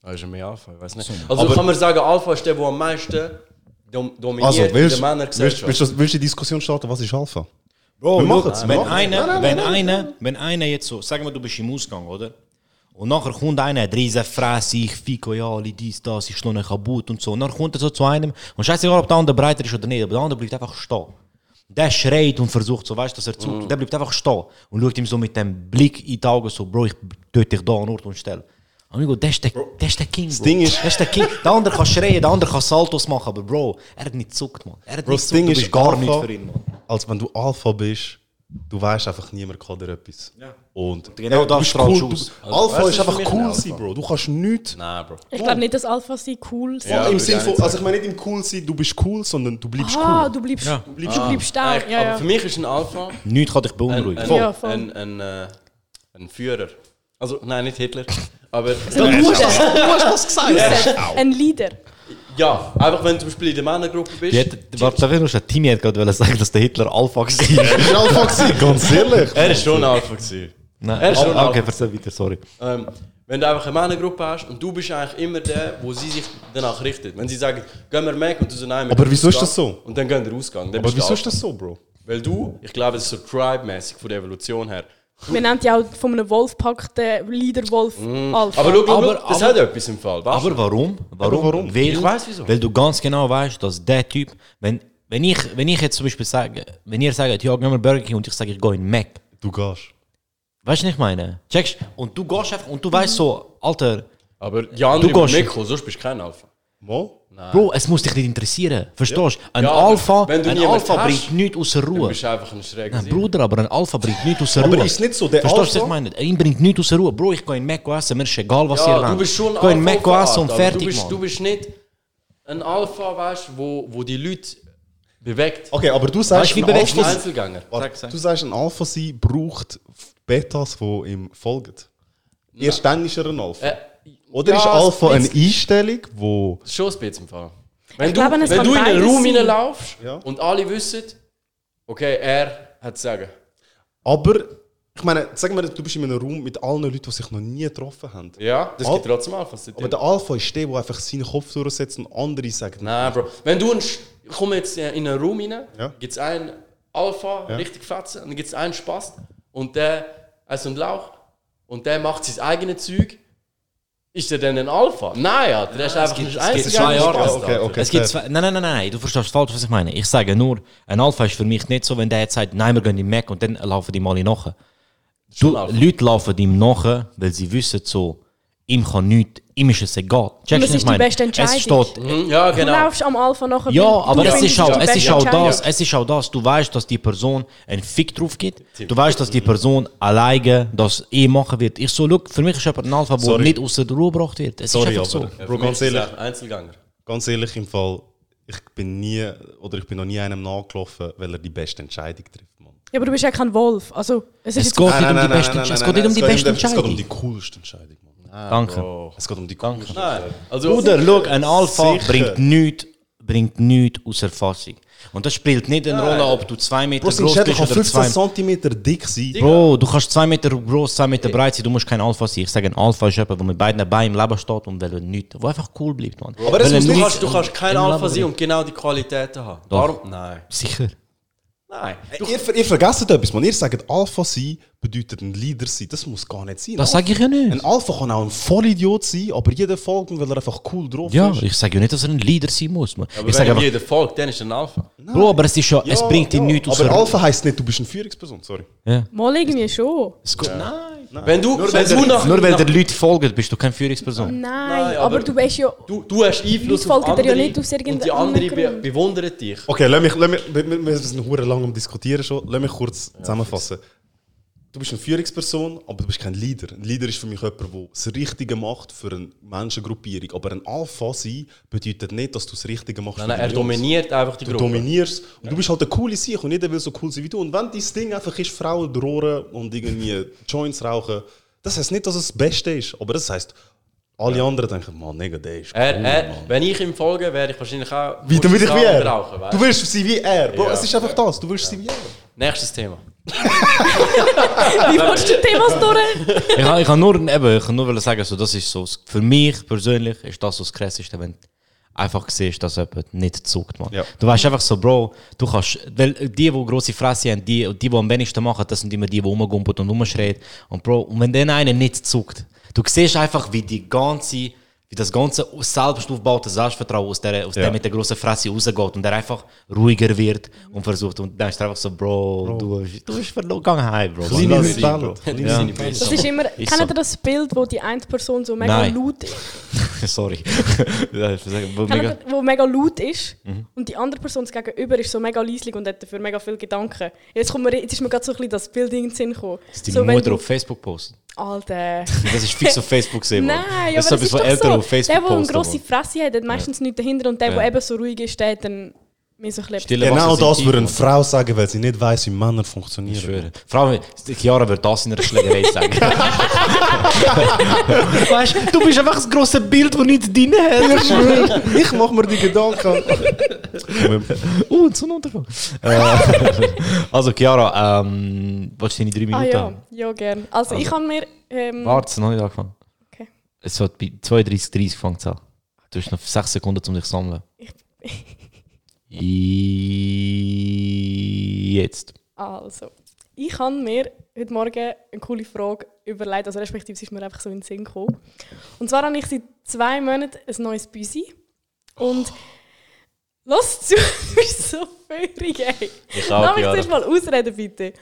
Das ist mehr Alpha, ich weiß nicht. Also kann man sagen, Alpha ist der, der am meisten dom dominiert Also, in willst, der willst, Männergesellschaft. willst, du- willst du die Diskussion starten, was ist Alpha? Bro, Wir machen's, wir wenn einer, wenn einer, wenn einer jetzt so, sagen wir, du bist im Ausgang, oder? Und nachher kommt einer, hat riesen Fresse, ich fico, ja, alle dies, das, ich schlage kaputt und so. Und dann kommt er so zu einem, und scheißegal, ob der andere breiter ist oder nicht, aber der andere bleibt einfach stehen. Der schreit und versucht so, weißt du, dass er zuckt. Der bleibt einfach stehen und schaut ihm so mit dem Blick in die Augen so, Bro, ich töte dich da an Ort und Stelle. Und ich go, der ist der, der ist der King, Bro. Ding ist- der ist der King. Der andere kann schreien, der andere kann Saltos machen, aber Bro, er hat nicht zuckt, man. Er hat Bro, nicht das zuckt, du ist bist gar Alpha, nichts für ihn, man. Als wenn du Alpha bist, du weißt einfach, niemand kann dir etwas. Und genau du das bist strahlst cool. du aus. Du, Alpha du, ist einfach ein cool sein, Bro. Du kannst nichts. Nein, Bro. Ich glaube nicht, dass Alpha sie cool sind. Ja, Im würde Sinn ich von, nicht also ich meine nicht im cool sein, du bist cool, sondern du bleibst Ah, cool. du bleibst, Ja. du bleibst, du bleibst stark. Nein, Ja, aber ja. für mich ist ein Alpha Nichts kann dich ein, beunruhigen. ein, Voll. Ja, voll. ein, ein, äh, ein Führer. Also, nein, nicht Hitler. Aber [LAUGHS] ein Leader. Du hast was gesagt. Ein Leader. Ja, einfach wenn du zum Beispiel in der Männergruppe bist. Hat, warte, darf ich noch schnell- Timmy hat gerade sagen, dass der Hitler Alpha war. Das ist Alpha gewesen, [LAUGHS] ganz ehrlich. er ist schon ein Alpha gewesen. Nein, Er ist schon ah, okay, Alpha. erzähl weiter, sorry. Ähm, wenn du einfach eine Männergruppe hast und du bist eigentlich immer der, wo sie sich danach richtet. Wenn sie sagen, gehen wir weg und du so nein, wir Aber wieso ist das so? Und dann gehen wir. Dann Aber wieso ist Alpha. das so, Bro? Weil du, ich glaube, das ist so Tribe-mäßig von der Evolution her. Wir nennen ja auch von einem Wolf packt den Leader-Wolf Alpha. Aber schau, Aber- das aber- hat etwas im Fall. weißt du? Aber warum? Warum? warum? Weil, Ich weiss wieso. Weil du ganz genau weißt, dass der Typ, wenn, wenn, ich, wenn ich jetzt zum Beispiel sage, wenn ihr sagt, ja, gehen wir Burger King und ich sage, ich gehe in Mac. Du gehst. Weißt du, was ich meine? Checkst Und du gehst einfach und du weißt so, Alter, Aber die Du du gehst- Mikro, sonst bist du kein Alpha. Mal? Bro, es muss dich nicht interessieren. Verstehst du? Ein Ja, aber Alpha, wenn du ein niemand Alpha hast, bringt nichts außer Du Ruhe. bist einfach ein schräger Nein. Bruder, aber ein Alpha bringt nichts außer Aber Ruhe. ist es nicht so, der Verstehst du, was Alpha- ich meine? Ihm bringt nichts außer Ruhe. Bro, ich gehe in Mac essen, mir ist egal, was ihr Ja, du bist schon ein Ich gehe in Mac Alpha essen und aber fertig, du bist, Mann. du bist nicht ein Alpha, weißt du, wo, wo die Leute bewegt. Okay, aber du Weißt sagst, du, wie ein bewegst Ein Alpha, Einzelgänger. Warte, du sag. sagst, ein Alpha sein braucht Betas, die ihm folgen. Erst dann ist er ein Alpha. Äh, Oder ja, ist Alpha ein eine. Einstellung, wo... Das ist schon ein bisschen im Fall. Wenn Ich du, glaube, wenn du in einen Raum hineinlaufst Ja. und alle wissen, okay, er hat zu sagen. Aber, ich meine, sag mal, du bist in einem Raum mit allen Leuten, die sich noch nie getroffen haben. Ja, das Al- gibt trotzdem Alphas. Aber der Alpha ist der, der einfach seinen Kopf durchsetzt und andere sagen... Nein, Bro. Wenn du komme jetzt äh, in einen Raum rein, Ja. gibt es einen Alpha, Ja. richtig fetzen, und dann gibt es einen Spaß und der, also ein Lauch, und der macht sein eigenes Zeug. Ist der denn ein Alpha? Nein, ja, der ist einfach gibt- ein es gibt zwei Arten. Spaß, Okay, okay. es gibt zwei, nein, nein, nein, nein, du verstehst falsch, was ich meine. Ich sage nur, ein Alpha ist für mich nicht so, wenn der jetzt sagt, nein, wir gehen in Mac und dann laufen die mal nach. Schon Du. Leute laufen ihm nach, weil sie wissen so, ihm kann nichts, ihm ist es egal. Checkst du, es ich ist die meine? beste Entscheidung. Es steht, Mhm, Ja, Du genau. laufst am Alpha nachher. ja, aber du es ist, auch, die es, ist auch das, es ist auch das, du weißt, dass die Person einen Fick drauf gibt. Du weißt, dass die Person alleine das eh machen wird. Ich so, look, für mich ist jemand ein Alpha, der nicht aus der Ruhe gebracht wird. Es Sorry, ist einfach aber so. Bro, ganz ehrlich, Einzelgänger. ganz ehrlich im Fall, ich bin nie, oder ich bin noch nie einem nachgelaufen, weil er die beste Entscheidung trifft, Mann. Ja, aber du bist ja kein Wolf. Also, es ist Es jetzt geht nicht um die beste Entscheidung. Es geht nicht um die beste Es geht um Entscheidung. die coolste Entscheidung, Mann. Danke. Es geht um die Nein, Entscheidung. also Bruder, look, ein Alpha Sicher. bringt nichts bringt nichts aus Erfassung. Und das spielt nicht eine Rolle, ob du zwei Meter Bro, sein groß bist kann oder 15 zwei cm dick sein. Bro, du kannst zwei Meter groß, zwei Meter breit sein, du musst kein Alpha sein. Ich sage, ein Alpha ist jemand, der mit beiden Beinen im Leben steht und will nichts, der einfach cool bleibt, man. Aber das muss du kannst, du kannst kein Alpha sein und genau die Qualitäten haben. Doch. Darum, nein. Sicher. Nein. Ihr, ihr vergesst etwas, man. Ihr sagt, Alpha sein bedeutet ein Leader sein. Das muss gar nicht sein. Das sage ich ja Ein nicht. Alpha kann auch ein Vollidiot sein, aber jeder folgt ihm, weil er einfach cool drauf Ja, ist. ich sage ja nicht, dass er ein Leader sein muss. Man. Aber Ich wenn sage einfach, jeder folgt, dann ist er ein Alpha. Bro, aber es, ist ja, es Ja, bringt ihn ja. nichts aus Aber Alpha heisst nicht, du bist eine Führungsperson, sorry. Ja. Mal irgendwie schon. Es geht, nein. Wenn du, Nur wenn weil du nach, Nur weil der Leute folgen, bist du keine Führungsperson. Nein, Nein, aber, aber du weißt ja. du, du hast Einfluss auf andere ja nicht aus und die irgendeinem andere be bewundern dich. Okay, lass mich, lass mich, wir, hure lang am Diskutieren schon. Lass mich kurz zusammenfassen. Du bist eine Führungsperson, aber du bist kein Leader. Ein Leader ist für mich jemand, der das Richtige macht für eine Menschengruppierung. Aber ein Alpha sein bedeutet nicht, dass du das Richtige machst Nein, für nein, er dominiert einfach die Du Gruppe. dominierst und du bist halt eine coole Sicht und jeder will so cool sein wie du. Und wenn dein Ding einfach ist, Frauen drohen und irgendwie Joints rauchen, das heißt nicht, dass es das Beste ist, aber das heißt, alle anderen denken, man, Nigga, der ist cool, Er, er, wenn ich ihm folge, werde ich wahrscheinlich auch Wie, damit ich wie er. rauchen, Du willst sein wie er. Bro, Ja. es ist einfach das. Du willst sein wie er. Nächstes Thema. [LAUGHS] Wie willst du die Themas durch? ich, kann- ich kann nur, eben, ich kann nur sagen, so, das ist so, für mich persönlich ist das so das Krasseste, wenn du einfach siehst, dass jemand nicht zuckt, man. Ja. Du weißt einfach so, Bro, du kannst, weil die, die grosse Fresse haben, die, die, die am wenigsten machen, das sind immer die, die rumgumpeln und rumschreien. Und Bro, und wenn dann einer nicht zuckt, du siehst einfach, wie die ganze, wie das ganze selbst aufgebaute Selbstvertrauen aus der, aus Ja. der mit der grossen Fresse rausgeht und der einfach ruhiger wird und versucht, und dann ist er einfach so, Bro, du, bist- du bist verloren, heim, Bro. Kleine. Bro. Kleine Ja. Das ist immer. Ist kennt so. ihr das Bild, wo die eine Person so mega Nein. laut ist? [LAUGHS] Sorry. [LAUGHS] Wo mega- ihr, wo mega laut ist Mhm. und die andere Person das gegenüber ist so mega leislich und hat dafür mega viele Gedanken. Jetzt, kommt mir, jetzt ist mir gerade so ein bisschen das Bild in den Sinn gekommen. Dass die so, Mutter du- auf Facebook postet. Alter. Das ist fix auf Facebook gesehen. Nein, das ist das etwas, was doch Eltern so. auf Facebook Der, der eine grosse. Fresse hat, hat meistens nichts dahinter und der, der Ja. eben so ruhig ist, der hat dann mir so ein bisschen... Stille Genau das sind würde eine Frau sagen, weil sie nicht weiß, wie Männer Ich funktionieren. schwöre. Vor allem, Chiara wird das in einer Schlägerei [LAUGHS] sagen. weißt du, du bist einfach das grosse Bild, das nicht drin hat. ich mache mir die Gedanken. [LAUGHS] uh, ein Sonnenuntergang. Äh, also, Chiara, ähm, willst du deine drei Ah Minuten ja, haben? ja, gern. Also, ich habe mir... Ähm, Warte, es ist noch nicht angefangen. Okay. Es hat bei 32, 30 gefangen an. Du hast noch 6 Sekunden, um dich zu sammeln. [LAUGHS] Jetzt. Also, ich habe mir heute Morgen eine coole Frage überlegt, also respektive sie ist mir einfach so in den Sinn gekommen. Und zwar habe ich seit zwei Monaten ein neues Büsi. Und los zu, [LAUGHS] du bist so feurig, ey. Ich Lass mich zuerst mal ausreden, bitte.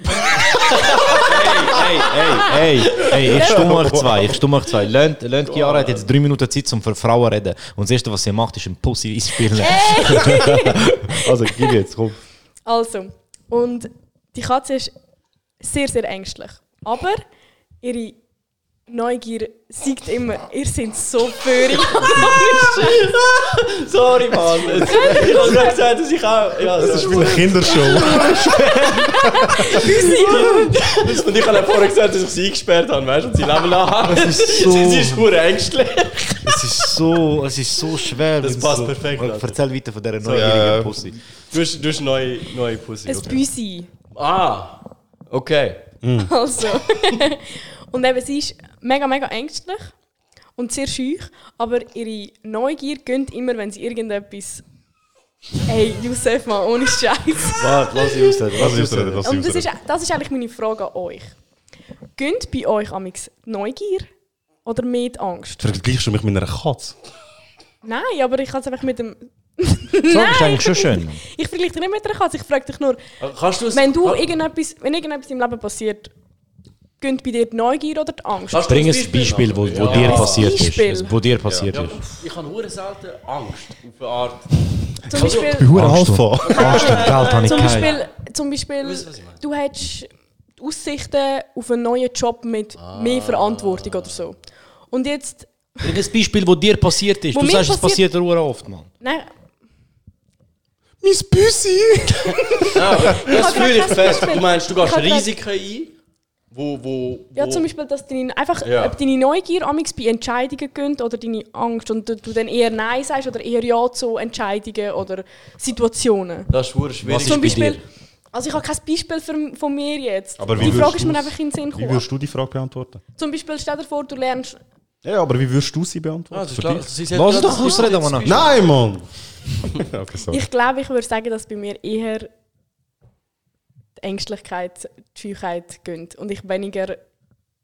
Hey, hey, hey, hey, ich stumme euch zwei, ich stumme euch zwei. Lernt, lernt Chiara hat jetzt drei Minuten Zeit, um für Frauen zu reden. Und das Erste, was sie macht, ist ein Pussy einspielen. [LAUGHS] also, gib jetzt, komm. Also, und die Katze ist sehr, sehr ängstlich. Aber ihre Neugier siegt immer. Ihr seid so feurig. [LAUGHS] Sorry, Mann. Ich habe gerade gesagt, dass ich auch. Ja, Das ist wie eine Kindershow. [LAUGHS] und ich habe ja vorher gesagt, dass ich sie eingesperrt habe, weißt du? Und sie leben nachher. [LAUGHS] Das ist so- Sie ist nur ängstlich. Es ist so, es ist so schwer. Das passt so, perfekt, Alter. Erzähl weiter von dieser ja. neugierigen Pussy. Du hast, du hast neue, neue Pussy. Ein Okay. Büsi. Ah, okay. Also. und eben, sie ist mega, mega ängstlich und sehr schüch, aber ihre Neugier gönnt immer, wenn sie irgendetwas Ey, Youssef, mal, ohne Scheiß. [LAUGHS] Warte, lass ich ausreden. Lass ich ausreden, lass Und das ist, das ist eigentlich meine Frage an euch. Gönnt bei euch amix Neugier oder mehr die Angst? Vergleichst du mich mit einer Katze? Nein, aber ich kann es einfach mit dem. Die Frage ist eigentlich schon schön. Ich vergleiche dich nicht mit einer Katze, ich frage dich nur, Kannst du es- wenn, du irgendetwas, wenn irgendetwas im Leben passiert, gönnt bei dir die Neugier oder die Angst? Kannst du Bring ein Beispiel Beispiel, wo, wo machen? dir Ja. passiert Beispiel. ist. Wo dir passiert Ja, ist. ich habe hure selten Angst auf eine Art. Zum Also, Beispiel, Hure Angst Alpha. Angst und Geld habe ich zum. Beispiel, zum Beispiel du, ich hättest Aussichten auf einen neuen Job mit mehr Verantwortung oder so. Und jetzt, Bring ein Beispiel, wo dir passiert ist. Wo Du sagst, es passiert- passiert dir oft, Mann. nein, Mein Büsi! Ja, das fühle ich fest. Du meinst, du Ich gehst Risiken ein, wo. wo, Ja, wo zum Beispiel, dass deine, einfach, Ja. ob deine Neugier amix bei Entscheidungen gönnt oder deine Angst und du, du dann eher Nein sagst oder eher Ja zu Entscheidungen oder Situationen. Das ist schwierig. Was Zum ist bei Beispiel, also ich habe kein Beispiel für, von mir jetzt. Aber wie die Frage würdest ist mir einfach in den Sinn Wie gekommen. würdest du die Frage beantworten? Zum Beispiel, stell dir vor, du lernst... Ja, aber wie würdest du sie Ah, beantworten? Für klar. Sie Lass doch ausreden, Mann. Nein, Mann! [LAUGHS] okay. Ich glaube, ich würde sagen, dass bei mir eher die Ängstlichkeit, die Scheuheit gönnt und ich weniger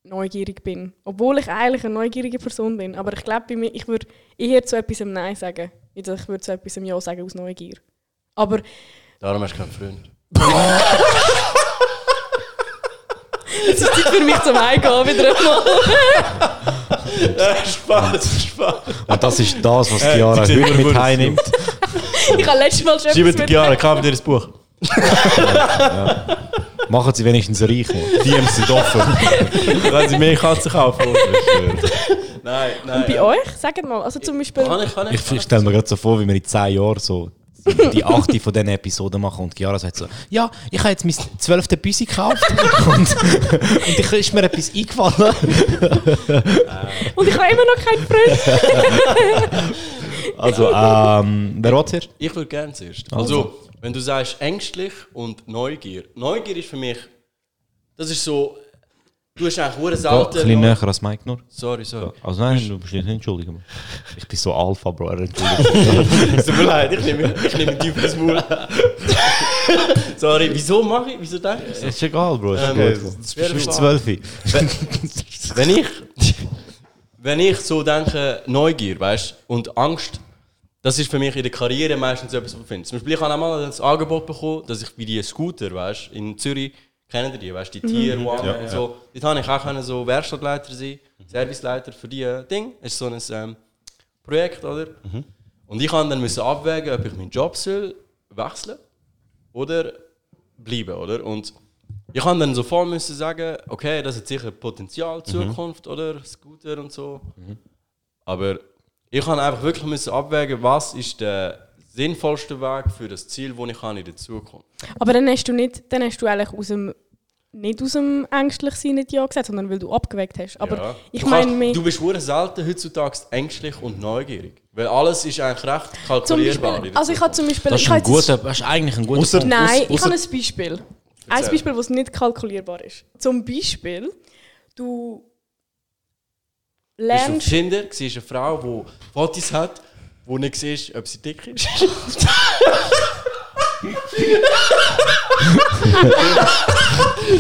neugierig bin. Obwohl ich eigentlich eine neugierige Person bin. Aber ich glaube, bei mir, ich würde eher zu etwas Nein sagen, als ich würde zu etwas Ja sagen aus Neugier. Aber Darum hast du keinen Freund. [LAUGHS] es ist Zeit für mich zum Heimgehen wieder einmal. [LAUGHS] Spaß, Spaß. Und das ist das, was Äh, Chiara die sehen heute mit heimnimmt. ich habe letztes Mal schon [LAUGHS] Schreibt. Chiara, kauf dir das Buch. Machen sie wenigstens reich. Mann. DMs sind offen. Wenn sie mehr Katzen kaufen. nein, nein. Und bei euch? Sagt mal, also zum Beispiel... Kann ich, kann ich. Ich, ich stelle mir gerade so vor, wie wir in 10 Jahren so die achte von diesen Episoden machen und Chiara sagt so, ja, ich habe jetzt mein zwölfte Büsi gekauft [LAUGHS] und, und ich ist mir etwas eingefallen. Und ich habe immer noch keinen Freund. Also, ähm, wer will hier? Ich würde gerne zuerst. Also, wenn du sagst ängstlich und Neugier. Neugier ist für mich, das ist so, du hast eigentlich Ja, selten... ein bisschen näher als Mike nur. Sorry, sorry. Also nein, du bist nicht entschuldigen. Mann. Ich bin so Alpha, Bro. [LAUGHS] Es tut mir leid, ich nehme, ich nehme tief ins Maul. [LAUGHS] sorry, wieso mache ich, wieso denke ich so? ist egal, Bro. Ist Ähm, okay. Du bist zwölf. Wenn ich, wenn ich so denke, Neugier, weißt und Angst, das ist für mich in der Karriere meistens etwas, was ich finde. Zum Beispiel, ich habe einmal das Angebot bekommen, dass ich wie die Scooter, weißt in Zürich, kennen die, weißt die Tier One und so. Dort habe ich auch können so Werkstattleiter sein, Serviceleiter für die äh, Ding. Das ist so ein ähm, Projekt, oder? Und ich musste dann müssen abwägen, ob ich meinen Job soll wechseln oder bleiben, oder? Und ich kann dann sofort müssen sagen, okay, das hat sicher Potenzial, Zukunft, oder? Scooter und so. Aber ich kann einfach wirklich müssen abwägen, was ist der sinnvollste Weg für das Ziel, das ich habe in der Zukunft. Aber dann hast du nicht, dann hast du eigentlich aus dem, nicht aus dem ängstlich sein nicht Ja gesagt, sondern weil du abgewägt hast. Aber Ja. ich Du meine. Du bist hure selten heutzutage ängstlich und neugierig. Weil alles ist eigentlich recht kalkulierbar. Beispiel, in der also ich habe zum Beispiel... Das ist, ein habe guter, das ist eigentlich ein guter Ausser- Punkt. Nein, Ausser- ich habe ein Beispiel. Ein. Beispiel, das nicht kalkulierbar ist. Zum Beispiel, du Bist du auf lernst... Tinder, siehst eine Frau, die Fotos hat, wo nicht siehst, ob sie dick ist.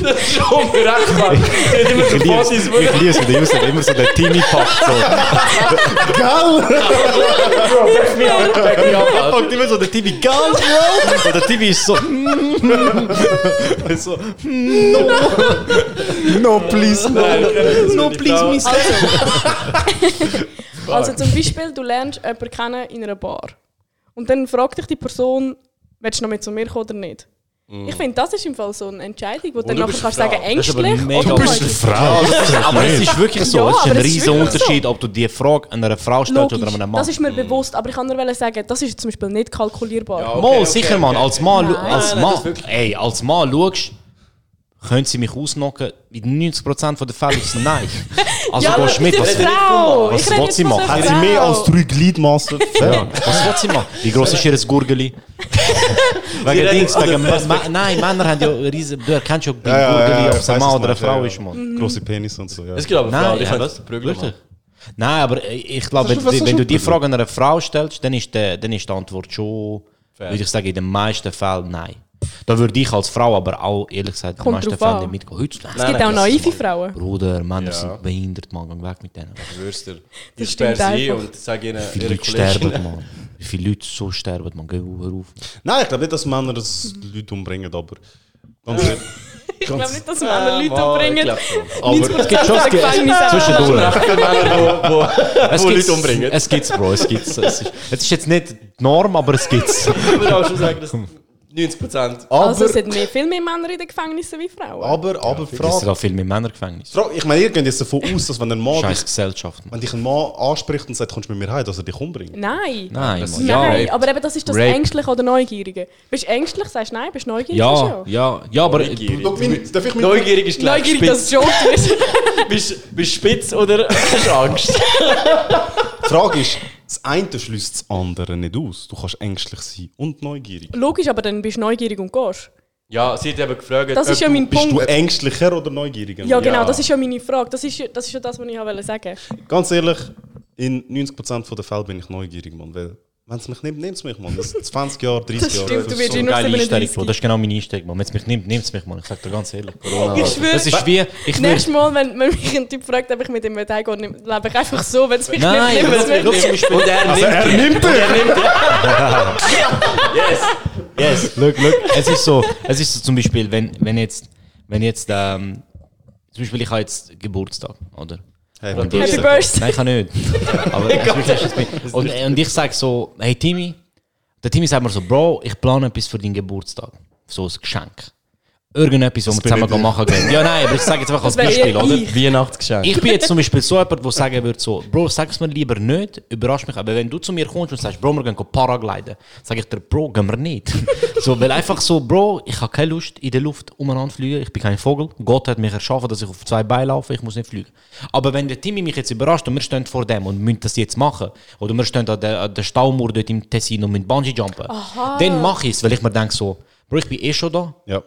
Das ist unberechenbar. Ich ich liebe es, wie der Yusuf immer so den Timmy packt. So. Packt immer so der Timmy ganz, Bro. Und der Timmy ist so. so No, please, no. no, please, miss. Also zum Beispiel, du lernst jemanden kennen in einer Bar. Und dann fragt dich die Person, willst du noch mit zu mir kommen oder nicht? Ich finde, das ist im Fall so eine Entscheidung, wo du dann nachher kannst eine sagen, ängstlich oder Du bist neugierig. Frau. Aber es ist wirklich so. Ja, es ist ein riesiger Unterschied, so. ob du die Frage einer Frau stellst oder Logisch, einem Mann. das ist mir bewusst, aber ich kann nur sagen, das ist zum Beispiel nicht kalkulierbar. Ja, okay, Mal, okay, sicher, okay. Mann. Als Mann, Nein. als Nein, nein, Mann, das wirklich- ey, als Mann schaust, können sie mich ausnocken. In 90% der Fälle ist es nein. [LAUGHS] Also Ja, gehst du mit. das Was, ist eine Frau. was will sie machen? Hat sie mehr als drei Gliedmaßen? ja, was will sie machen? Wie groß ist ihr Gurgeli? [LAUGHS] wegen Dings, wegen der Ma- Nein, Männer haben ja riesen. Du erkennst ja beim Ja, Gurgeli, ob es ein Mann oder eine Frau ist, Mann. Grosse Penis und so, ja. Es gibt aber Frauen, Nein, die können was? Prügel Wirklich? machen. Nein, aber ich glaube, wenn, wenn du die? Frage einer Frau stellst, dann ist, der, dann ist die Antwort schon Fair. Würde ich sagen, in den meisten Fällen nein. Da würde ich als Frau aber auch, ehrlich gesagt, in den meisten Fällen nicht mitgehen. Heute, Es gibt auch naive Frauen. Bruder, Männer Ja. sind behindert, man, geh weg mit denen. Das Ich sperre sie einfach. und sage ihnen, ihre Leute sterben, Kollegen. man. Wie viele Leute so sterben, man. Geh hör auf. Nein, ich glaube nicht, dass Männer das Leute umbringen, aber ganz ehrlich. [LAUGHS] Ich glaube nicht, dass Männer Leute mal, umbringen. Aber 90% Es gibt schon zwischendurch. Männer, wo, [LAUGHS] Es Leute umbringen. Es gibt's, Bro, es gibt's. Es es ist jetzt nicht die Norm, aber es gibt's. Ich würde auch schon sagen, dass [LAUGHS] 90 Prozent. Also es sind mehr, viel mehr Männer in den Gefängnissen wie Frauen. aber, aber, Es sind Frage, auch viel mehr Männergefängnis. Frage. Ich meine, ihr geht jetzt davon aus, dass wenn ein Mann, Scheiß Gesellschaft. Wenn dich ein Mann anspricht und sagt, kommst du mit mir heim, dass er dich umbringt. Nein. Nein, Das-. Ja, Nein, aber eben das ist das Rape. Ängstliche oder Neugierige. Bist du ängstlich, sagst du nein, bist du neugierig? ja, ja, ja, aber Neugierig. Darf ich mit Neugierig ist gleich Neugierig, spitz. dass es Joke [LAUGHS] ist. Bist bist du spitz oder [LAUGHS] hast du Angst? Die Frage ist, das eine schließt das andere nicht aus. Du kannst ängstlich sein und neugierig. Logisch, aber dann bist du neugierig und gehst. Ja, sie hat eben gefragt, Das ist ja du- mein Bist du Punkt. ängstlicher oder neugieriger? Ja, genau, Ja. das ist ja meine Frage. Das ist, das ist ja das, was ich wollte sagen. Ganz ehrlich, in 90% der Fälle bin ich neugierig, Mann. Weil, wenn es mich nimmt, nimmt es mich, Mann. Das sind 20 Jahre, 30 Das Jahre. stimmt, du wirst so eh eine geile Einstellung, 37. Bro. Das ist genau meine Einstellung, man. Wenn es mich nimmt, nimmt es mich, man. Ich sag dir ganz ehrlich. Ich schwöre, Das ist wie, ich nächstes Mal, wenn, wenn mich ein Typ fragt, ob ich mit ihm heimgehe, lebe ich einfach so, wenn es mich Nein, nicht nimmt. schau zum Beispiel... Und er nimmt Er nimmt dich! [LAUGHS] Yes. Yes, look, look. Es ist so, es ist so zum Beispiel, wenn, wenn jetzt, wenn jetzt, ähm, zum Beispiel ich habe jetzt Geburtstag, oder? Hey, Und Happy ich- Birthday. Nein, ich kann nicht. [LAUGHS] Aber wirklich- und, und ich sage so, hey Timmy, der Timmy sagt mir so, Bro, ich plane etwas für deinen Geburtstag. So ein Geschenk. Irgendetwas, was wir zusammen machen können. Ja, nein, aber ich sage jetzt einfach als Beispiel, oder? ich. Weihnachtsgeschenk. Ich bin jetzt zum Beispiel so jemand, der sagen würde, so, Bro, sag es mir lieber nicht, überrasch mich. Aber wenn du zu mir kommst und sagst, Bro, wir gehen Paragliden, sage ich dir, Bro, gehen wir nicht. [LAUGHS] so, weil einfach so, Bro, ich habe keine Lust, in der Luft umeinander fliegen. Ich bin kein Vogel. Gott hat mich erschaffen, dass ich auf zwei Beinen laufe, ich muss nicht fliegen. Aber wenn der Timmy mich jetzt überrascht und wir stehen vor dem und müssen das jetzt machen, oder wir stehen an der, an der Staumauer dort im Tessin und müssen Bungee jumpen, dann mache ich es, weil ich mir denke so, Bro, ich bin eh schon da. Ja.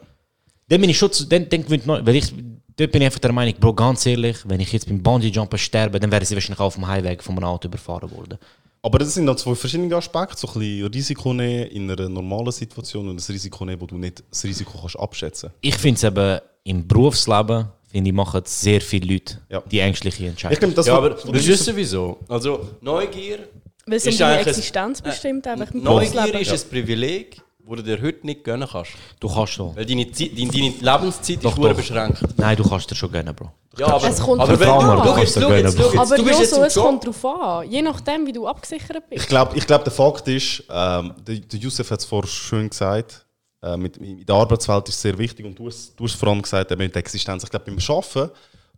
Dann bin ich schon, zu- dann, gewinnt neu, weil ich, dort bin ich einfach der Meinung, Bro, ganz ehrlich, wenn ich jetzt beim Bungee-Jumpen sterbe, dann wäre sie wahrscheinlich auf dem Highway von einem Auto überfahren worden. Aber das sind dann zwei verschiedene Aspekte. So ein bisschen Risiko nehmen in einer normalen Situation und das Risiko nehmen, wo du nicht das Risiko kannst abschätzen Ich finde es eben im Berufsleben, finde ich, machen sehr viele Leute Ja. die ängstliche Entscheidung. Ich glaube, das Ja, aber du- ist sowieso. Also, Neugier, Weil es um Ist deine eigentlich ein- Existenz bestimmt, einfach im Neugier ist ein Privileg, das du dir heute nicht gönnen kannst. du kannst doch. Weil deine, Zeit, deine, deine Lebenszeit Doch, ist doch. beschränkt. Nein, du kannst dir schon gönnen, Bro. Ja, aber, Es kommt aber drauf wenn an. du, Du kannst jetzt, gönnen, jetzt, Aber du bist jetzt so, es Job. kommt drauf an. Je nachdem, wie du abgesichert bist. Ich glaube, ich glaub, der Fakt ist, ähm, der, der Yusuf hat es vorher schön gesagt, äh, mit, in der Arbeitswelt ist es sehr wichtig und du hast, du hast vor allem gesagt, eben mit der Existenz. Ich glaube, beim Arbeiten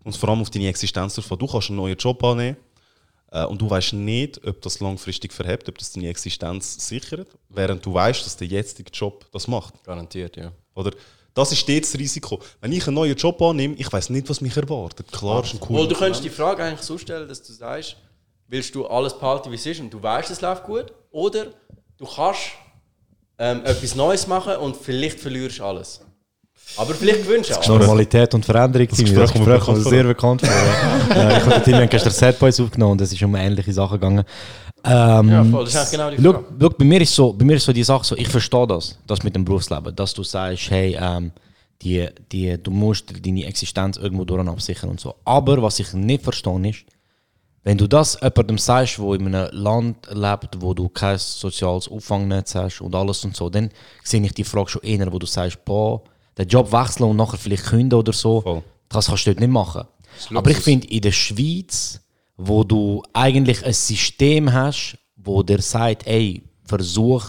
kommt es vor allem auf deine Existenz. Du kannst einen neuen Job annehmen und du weißt nicht, ob das langfristig verhebt, ob das deine Existenz sichert, während du weißt, dass der jetzige Job das macht. Garantiert, ja. Oder? Das ist stets das Risiko. Wenn ich einen neuen Job annehme, ich weiß nicht, was mich erwartet. Klar, ist ein cooler du könntest die Frage eigentlich so stellen, dass du sagst, willst du alles behalten, wie es ist und du weißt, es läuft gut? Oder du kannst ähm, etwas Neues machen und vielleicht verlierst du alles. Aber vielleicht gewinnst du auch. Normalität und Veränderung, das kommt mir Gespräch kommt sehr bekannt vor. [LAUGHS] ich Timmy haben gestern Sad Boys aufgenommen und es ist um ähnliche Sachen gegangen. Ähm, Ja, voll, das ist genau die Frage. schau, bei mir ist so, bei mir ist so die Sache so, ich verstehe das, das mit dem Berufsleben, dass du sagst, hey, ähm, die, die, du musst deine Existenz irgendwo durch absichern und so. Aber was ich nicht verstehe ist, wenn du das jemandem sagst, wo in einem Land lebt, wo du kein soziales Auffangnetz hast und alles und so, dann sehe ich die Frage schon eher, wo du sagst, boah, den Job wechseln und nachher vielleicht künden oder so, Voll. das kannst du dort nicht machen. Aber ich finde, in der Schweiz, wo du eigentlich ein System hast, wo dir sagt, ey, versuch,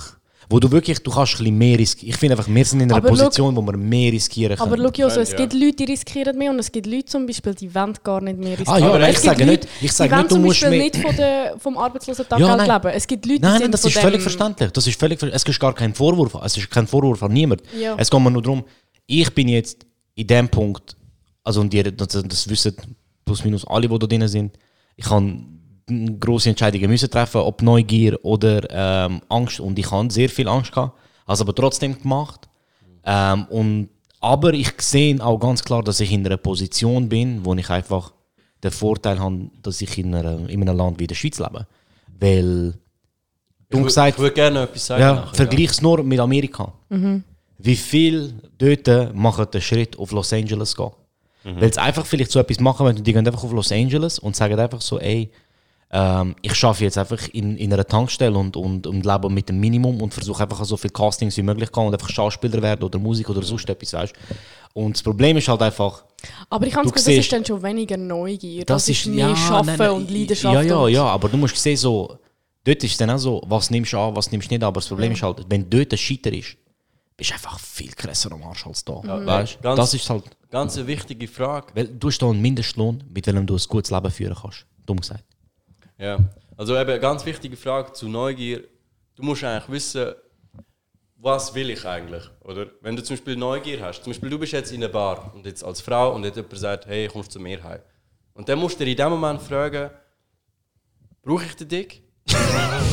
wo du wirklich, du kannst ein bisschen mehr riskieren. Ich finde einfach, wir sind in einer Aber Position, wo wir mehr riskieren können. Aber schau, ja, so, es Ja. gibt Leute, die riskieren mehr und es gibt Leute zum Beispiel, die wollen gar nicht mehr riskieren. Ah ja, Aber ich sage Leute, nicht- ich sage nicht, du zum musst Beispiel mehr- nicht von der, vom Arbeitslosentag Ja, Geld nein. leben. Es gibt Leute, die Nein, nein, sind das ist völlig verständlich. Das ist völlig, ver- es ist gar kein Vorwurf. Es ist kein Vorwurf an niemand. Ja. Es geht mir nur darum, ich bin jetzt in dem Punkt, also und ihr, das, das wissen plus minus alle, die da drin sind, ich kann große Entscheidungen müssen treffen, ob Neugier oder ähm, Angst. Und ich habe sehr viel Angst gehabt, also aber trotzdem gemacht. Ähm, und, aber ich sehe auch ganz klar, dass ich in einer Position bin, wo ich einfach den Vorteil habe, dass ich in, einer, in einem Land wie der Schweiz lebe. Weil Dumm wür- gesagt, Ich würde gerne etwas sagen. ja, vergleich es nur mit Amerika. Mhm. Wie viel dort machen den Schritt auf Los Angeles gehen? Weil sie einfach vielleicht so etwas machen, wenn die gehen einfach auf Los Angeles und sagen einfach so, ey, ähm, ich schaffe jetzt einfach in, in einer Tankstelle und, und, und lebe mit dem Minimum und versuche einfach so viele Castings wie möglich zu gehen und einfach Schauspieler werden oder Musik oder sonst etwas, weißt Und das Problem ist halt einfach, Aber ich habe Du das ist dann schon weniger Neugier. Das, das, ist mehr ja, Schaffen nein, nein, und Leidenschaft. Ja, ja, und ja, aber du musst sehen, so, dort ist es dann auch so, was nimmst du an, was nimmst du nicht an. Aber das Problem ist halt, wenn dort ein Scheiter ist, bist einfach viel krasser am Arsch als da. Ja, weißt? ganz- Das ist halt, Ganz eine wichtige Frage. weil du hast da einen Mindestlohn, mit dem du ein gutes Leben führen kannst. Dumm gesagt. Ja. Also eben eine ganz wichtige Frage zu Neugier. Du musst eigentlich wissen, was will ich eigentlich, oder? Wenn du zum Beispiel Neugier hast, zum Beispiel du bist jetzt in einer Bar und jetzt als Frau und jetzt jemand sagt, hey, kommst du zu mir heim? Und dann musst du dir in dem Moment fragen, brauche ich den Dick? [LAUGHS]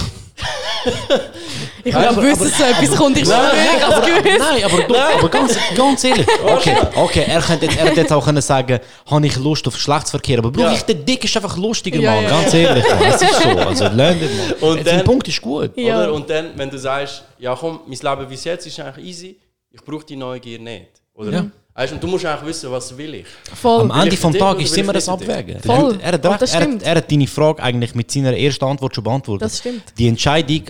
Ich will aber wissen, dass so etwas kommt. Ich ich habe es gewusst. Nein, aber, du, aber ganz, ganz ehrlich. [LAUGHS] Okay, okay er, könnte, er hätte jetzt auch können sagen, habe ich Lust auf Geschlechtsverkehr, aber brauche Ja. ich den Dick ist einfach lustiger, Ja, Mann. ja, Ganz ehrlich. Es ist so. Also [LAUGHS] lernt Mann. Und der Punkt ist gut. Ja. Oder? Und dann, wenn du sagst, ja komm, mein Leben bis jetzt ist eigentlich easy, ich brauche die Neugier nicht. Oder? Weißt, und du musst eigentlich wissen, was will ich. Voll. Am Will Ende ich vom den Tag Dick ist es immer das den Abwägen. Voll. Er, hat recht, das er, hat, stimmt. er hat deine Frage eigentlich mit seiner ersten Antwort schon beantwortet. Das stimmt. Die Entscheidung,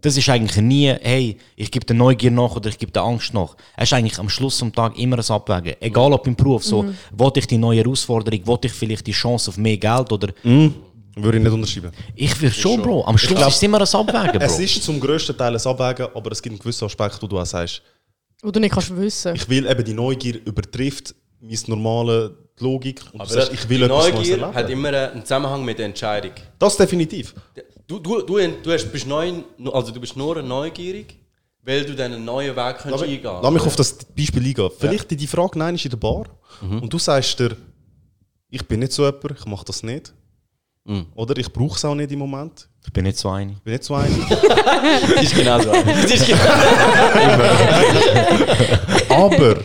das ist eigentlich nie, hey, ich gebe der Neugier nach oder ich gebe der Angst nach. Es ist eigentlich am Schluss vom Tag immer ein Abwägen. Egal ob im Beruf, so, Mhm. wollte ich die neue Herausforderung, wollte ich vielleicht die Chance auf mehr Geld oder... Würde ich nicht unterschreiben. Ich will schon, Bro. Am Schluss glaub- ist es immer ein Abwägen, Bro. Es ist zum grössten Teil ein Abwägen, aber es gibt einen gewissen Aspekt, wo du auch sagst, Wo du nicht kannst wissen. ich will eben die Neugier übertrifft meine normale Logik. Und du Aber sagst, ich will die Neugier hat immer einen Zusammenhang mit der Entscheidung. Das definitiv. Du, du, du, du hast, bist neu, also du bist nur neugierig, weil du dann einen neuen Weg Lass kannst mich, eingehen lass mich auf das Beispiel eingehen. Vielleicht die Frage, nein, ist in der Bar und du sagst dir, ich bin nicht so jemand, ich mache das nicht. Oder ich brauche es auch nicht im Moment. Ich bin nicht so einig. Ich bin nicht so einig. [LAUGHS] Das ist genau so. Das ist genau [LAUGHS] aber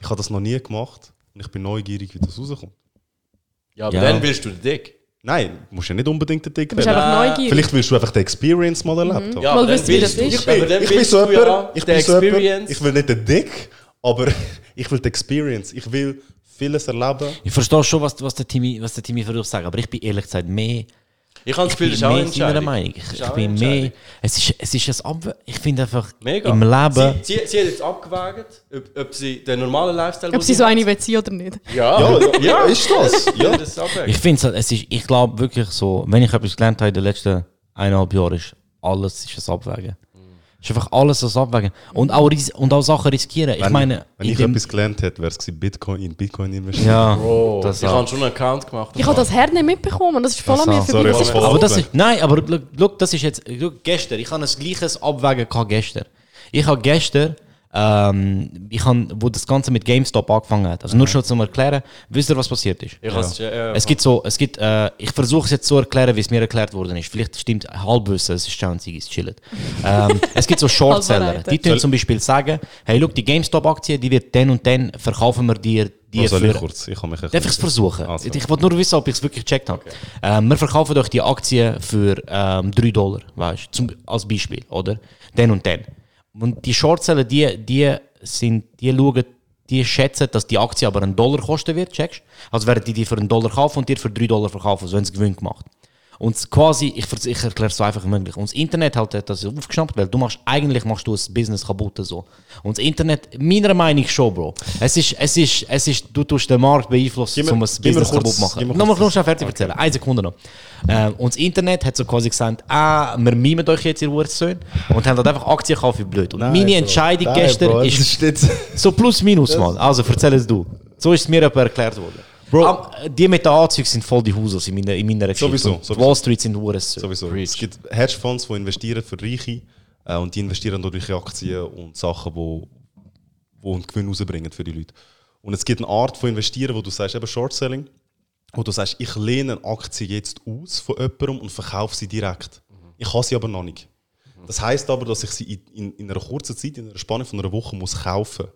ich habe das noch nie gemacht und ich bin neugierig, wie das rauskommt. ja, aber Ja. dann willst du den Dick. Nein, du musst ja nicht unbedingt den Dick Du bist werden. einfach neugierig. Vielleicht willst du einfach die Experience mal erlebt haben. Ja, Mal aber dann wissen, wie das willst du- ist. aber dann ich bin so jemand, ja ich bin so jemand, ich will nicht den Dick, aber [LAUGHS] ich will die Experience. Ich will vieles erleben. Ich verstehe schon, was, was der Timmy, was der Timmy versucht zu sagen, aber ich bin ehrlich gesagt mehr... Ich habe das Gefühl, das ist auch bin eine Entscheidung. Meinung. Ich, ich bin mehr... Es ist, es ist ein Abwe Ich finde einfach, Mega. im Leben... Sie, sie, sie hat jetzt abgewägt, ob, ob sie den normalen Lifestyle Ob sie so eine will oder nicht. Ja, Ja, ja, [LAUGHS] ist das? ja. Das abwägen. Ich finde es ist, ich glaube wirklich so, wenn ich etwas gelernt habe in den letzten eineinhalb Jahren, ist alles ist ein Abwägen. Ist einfach alles ein Abwägen. Und auch, ris- und auch Sachen riskieren. Ich Wenn, meine, wenn in ich etwas gelernt hätte, wäre es Bitcoin in Bitcoin investieren. ja, Bro, das ich habe schon einen Account gemacht. Ich habe das Herd nicht mitbekommen. Das ist voll Das an mir vorbei. ich voll aber das ist, nein, aber look, look, das ist jetzt, look, gestern, ich habe ein gleiches Abwägen gehabt gestern. Ich habe gestern, ähm, ich habe, wo das Ganze mit GameStop angefangen hat, also nur schon zum Erklären, wisst ihr, was passiert ist? Ich ja, ja, Es gibt so, es gibt, äh, ich versuche es jetzt so zu erklären, wie es mir erklärt worden ist. Vielleicht stimmt Halbwissen, es ist schon es chillt. ähm, [LAUGHS] es gibt so Shortseller, die tun zum Beispiel sagen, hey, look, die GameStop-Aktie, die wird dann und dann verkaufen wir dir, Oh, soll ich für... kurz? Ich kann mich Darf ich es versuchen? Also. Ich wollte nur wissen, ob ich es wirklich gecheckt habe. Ähm, wir verkaufen euch die Aktie für ähm, 3 Dollar, weißt du, zum- als Beispiel, oder? Dann und dann. Und die Shortseller, die, die, sind, die schauen, die schätzen, dass die Aktie aber einen Dollar kosten wird, checkst Also werden die die für einen Dollar kaufen und dir für 3 Dollar verkaufen, so haben sie Gewinn gemacht. Und quasi, ich, ich erkläre es so einfach wie möglich. Und das Internet halt hat das aufgeschnappt, weil du machst, eigentlich machst du das Business kaputt so. Und das Internet, meiner Meinung nach schon, Bro. Es ist, es ist, es ist, du tust den Markt beeinflussen, um ein Business kurz- kaputt zu machen. gib mir Nochmal kurz schnell fertig erzählen. Eine Sekunde noch. Ähm, und das Internet hat so quasi gesagt, ah, wir mimen euch jetzt, ihr Hurensohn. Und haben halt einfach Aktien gekauft wie blöd. Und meine Entscheidung gestern ist so plus minus mal. Also erzähl es du. So ist es mir erklärt worden. Bro. Am- die mit den Anzügen sind voll die Husos in meiner, in meiner Geschichte. Sowieso, sowieso. Wall Street sind Hurensohn. Sowieso. Es gibt Hedgefonds, die investieren für Reiche äh, und die investieren durch Aktien und Sachen, die wo einen Gewinn rausbringen für die Leute. Und es gibt eine Art von Investieren, wo du sagst, eben Short Selling, wo du sagst, ich lehne eine Aktie jetzt aus von jemandem und verkaufe sie direkt. Ich habe sie aber noch nicht. Das heißt aber, dass ich sie in, in, in einer kurzen Zeit, in einer Spanne von einer Woche muss kaufen.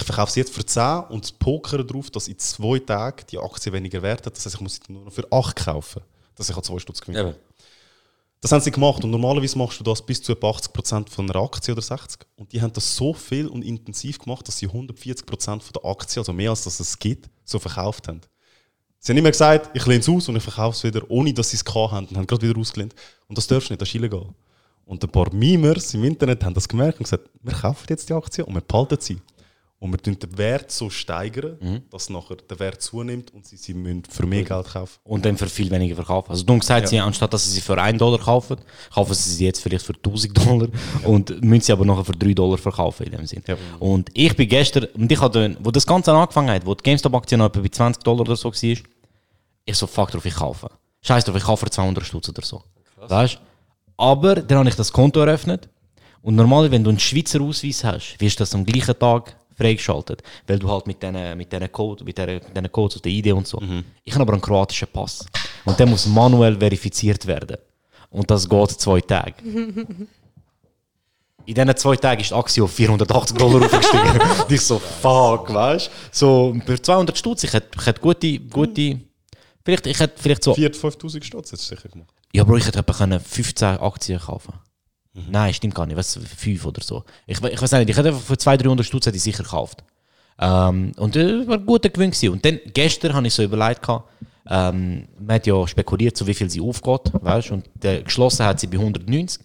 Ich verkaufe sie jetzt für 10 und pokere darauf, dass in zwei Tagen die Aktie weniger wert hat. Das heißt, ich muss sie nur noch für 8 kaufen, dass ich an 2 Stutz gewinne. Eben. Das haben sie gemacht und normalerweise machst du das bis zu etwa 80% von einer Aktie oder 60%. Und die haben das so viel und intensiv gemacht, dass sie 140% von der Aktie, also mehr als das es gibt, so verkauft haben. Sie haben immer gesagt, ich lehne es aus und ich verkaufe es wieder, ohne dass sie es gehabt haben und haben gerade wieder ausgelehnt. Und das darfst du nicht, das ist illegal. Und ein paar Memers im Internet haben das gemerkt und gesagt, wir kaufen jetzt die Aktie und wir behalten sie. Und wir tun den Wert so steigern, Mhm. dass nachher der Wert zunimmt und sie sie müssen für mehr Geld kaufen. Und dann für viel weniger verkaufen. Also du hast gesagt, Ja. sie, anstatt dass sie sie für 1 Dollar kaufen, kaufen sie sie jetzt vielleicht für 1000 Dollar und müssen sie aber nachher für 3 Dollar verkaufen in dem Sinn. Ja. Und ich bin gestern, und ich hatte, wo das Ganze angefangen hat, wo die GameStop-Aktie noch etwa bei 20 Dollar oder so war, ich so, fuck drauf, ich kaufe. Scheiß drauf, ich kaufe für 200 Stutz oder so. Weißt du? Aber dann habe ich das Konto eröffnet und normalerweise, wenn du einen Schweizer Ausweis hast, wirst du das am gleichen Tag freigeschaltet, weil du halt mit diesen mit Code, mit mit Codes und der ID und so. Ich habe aber einen kroatischen Pass und der muss manuell verifiziert werden und das geht zwei Tage. In diesen zwei Tagen ist die Aktie auf 480 Dollar [LAUGHS] aufgestiegen. Und ich so, fuck, weißt du? So, für 200 Stutz, ich hätte, ich hätte gute, gute, vielleicht, ich hätte vielleicht so 4.000, 5.000 Stutz jetzt sicher gemacht. ja, Bro, ich hätte etwa können 15 Aktien kaufen Nein, stimmt gar nicht. Was, 5 oder so. Ich, ich weiß nicht, ich hätte einfach für 200, 300 Stutz hätte ich sicher gekauft. Ähm, und das war ein guter Gewinn. Gewesen. Und dann, gestern habe ich so überlegt, gehabt, ähm, man hat ja spekuliert, so wie viel sie aufgeht, weißt Und äh, geschlossen hat sie bei 190.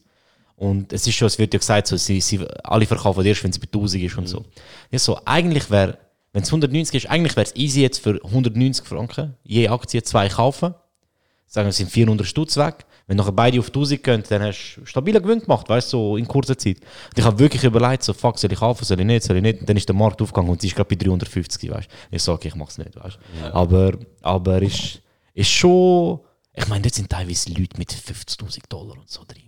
Und es ist schon, es wird ja gesagt, so, sie, sie, alle verkaufen erst, wenn sie bei 1000 ist und so. Ja, so eigentlich wäre, wenn es 190 ist, eigentlich wäre es easy jetzt für 190 Franken je Aktie zwei kaufen sagen wir, es sind 400 Stutz weg. Wenn nachher beide auf 1000 gehen, dann hast du stabiler Gewinn gemacht, weißt du, so in kurzer Zeit. Und ich habe wirklich überlegt, so, fuck, soll ich kaufen, soll ich nicht, soll ich nicht. Und dann ist der Markt aufgegangen und sie ist gerade bei 350, weißt du. Ich sage, okay, ich mach's nicht, weißt du. Aber, aber ist, ist schon, ich meine, dort sind teilweise Leute mit 50.000 Dollar und so drin.